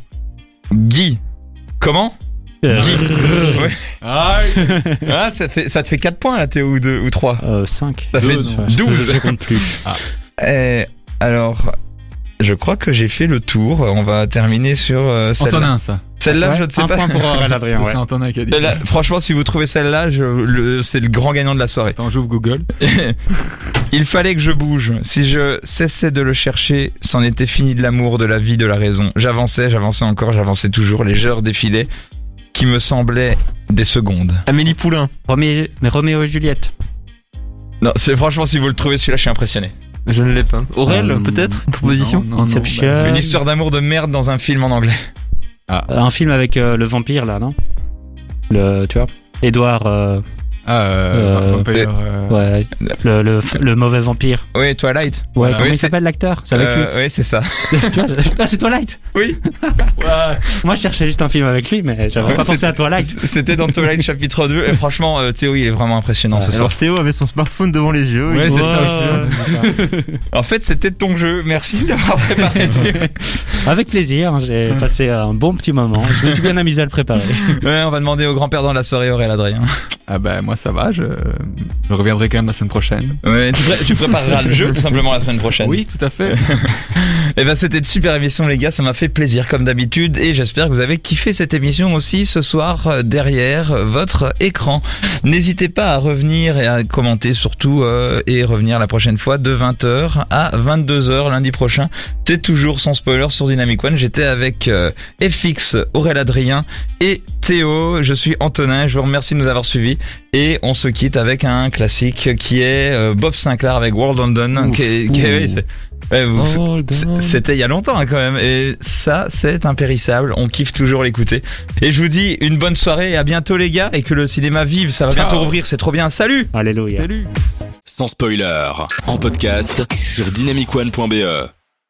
Guy. Comment? Euh, [laughs] Ouais. [laughs] Ah, ça, fait, ça te fait 4 points là, Théo, ou 2 ou 3 euh, 5. Ça fait non. 12. Je compte plus. [laughs] Eh, alors, je crois que j'ai fait le tour. On va terminer sur euh, celle-là. Antonin, ça. Celle-là, Ouais, je ne sais un pas. point pour Aurel Adrien, ouais. C'est Antonin qui a dit Celle-là, ça. franchement, si vous trouvez celle-là, c'est le grand gagnant de la soirée. Attends, j'ouvre Google. [laughs] Il fallait que je bouge. Si je cessais de le chercher, c'en était fini de l'amour, de la vie, de la raison. J'avançais, j'avançais encore, j'avançais toujours. Les heures défilaient, qui me semblaient des secondes. Amélie Poulain. Romé- mais Roméo et Juliette. Non, c'est franchement, si vous le trouvez, celui-là, je suis impressionné. Je ne l'ai pas. Aurel, Euh, peut-être? Une proposition? Non, non, non, Inception. bah, Une histoire d'amour de merde dans un film en anglais. Euh, Un film avec euh, le vampire là, non? Le, tu vois? Edouard, euh, Ah, euh, Euh, euh, ouais, le, le, le mauvais vampire. Oui, Twilight. Ouais, Ah, comment oui, il s'appelle l'acteur? C'est avec Euh, oui, c'est ça. [laughs] lui. ah, c'est Twilight Oui. [laughs] Moi je cherchais juste un film avec lui, mais j'avais pas pensé à Twilight. [laughs] C'était dans Twilight chapitre 2. Et franchement, Théo, il est vraiment impressionnant Ouais, ce soir. Alors Théo avait son smartphone devant les yeux. Ouais, c'est ça Ouais. En fait, c'était ton jeu. Merci de l'avoir préparé. Avec plaisir, hein, j'ai passé un bon petit moment. Je me suis bien amusé à le préparer. ouais, on va demander au grand-père dans la soirée, Aurélien Adrien. Ah bah moi ça va, je, je reviendrai quand même la semaine prochaine. Ouais, tu, pré- tu prépareras le jeu [laughs] tout simplement la semaine prochaine. Oui, tout à fait. [laughs] Eh ben c'était une super émission les gars, ça m'a fait plaisir comme d'habitude et j'espère que vous avez kiffé cette émission aussi ce soir euh, derrière votre écran. N'hésitez pas à revenir et à commenter surtout euh, et revenir la prochaine fois de 20h à 22h lundi prochain. C'est toujours sans spoiler sur Dynamic One. J'étais avec euh, FX, Aurélien Adrien et Théo. Je suis Antonin, je vous remercie de nous avoir suivis et on se quitte avec un classique qui est euh, Bob Sinclair avec World London. qui est- qui est- Ouh. c'est- ouais, vous- c'est- C'était il y a longtemps hein, quand même et ça c'est impérissable, on kiffe toujours l'écouter. Et je vous dis une bonne soirée et à bientôt les gars et que le cinéma vive, ça va Ciao. bientôt rouvrir, c'est trop bien. Salut Alléluia. Sans spoiler, en podcast sur dynamicone.be.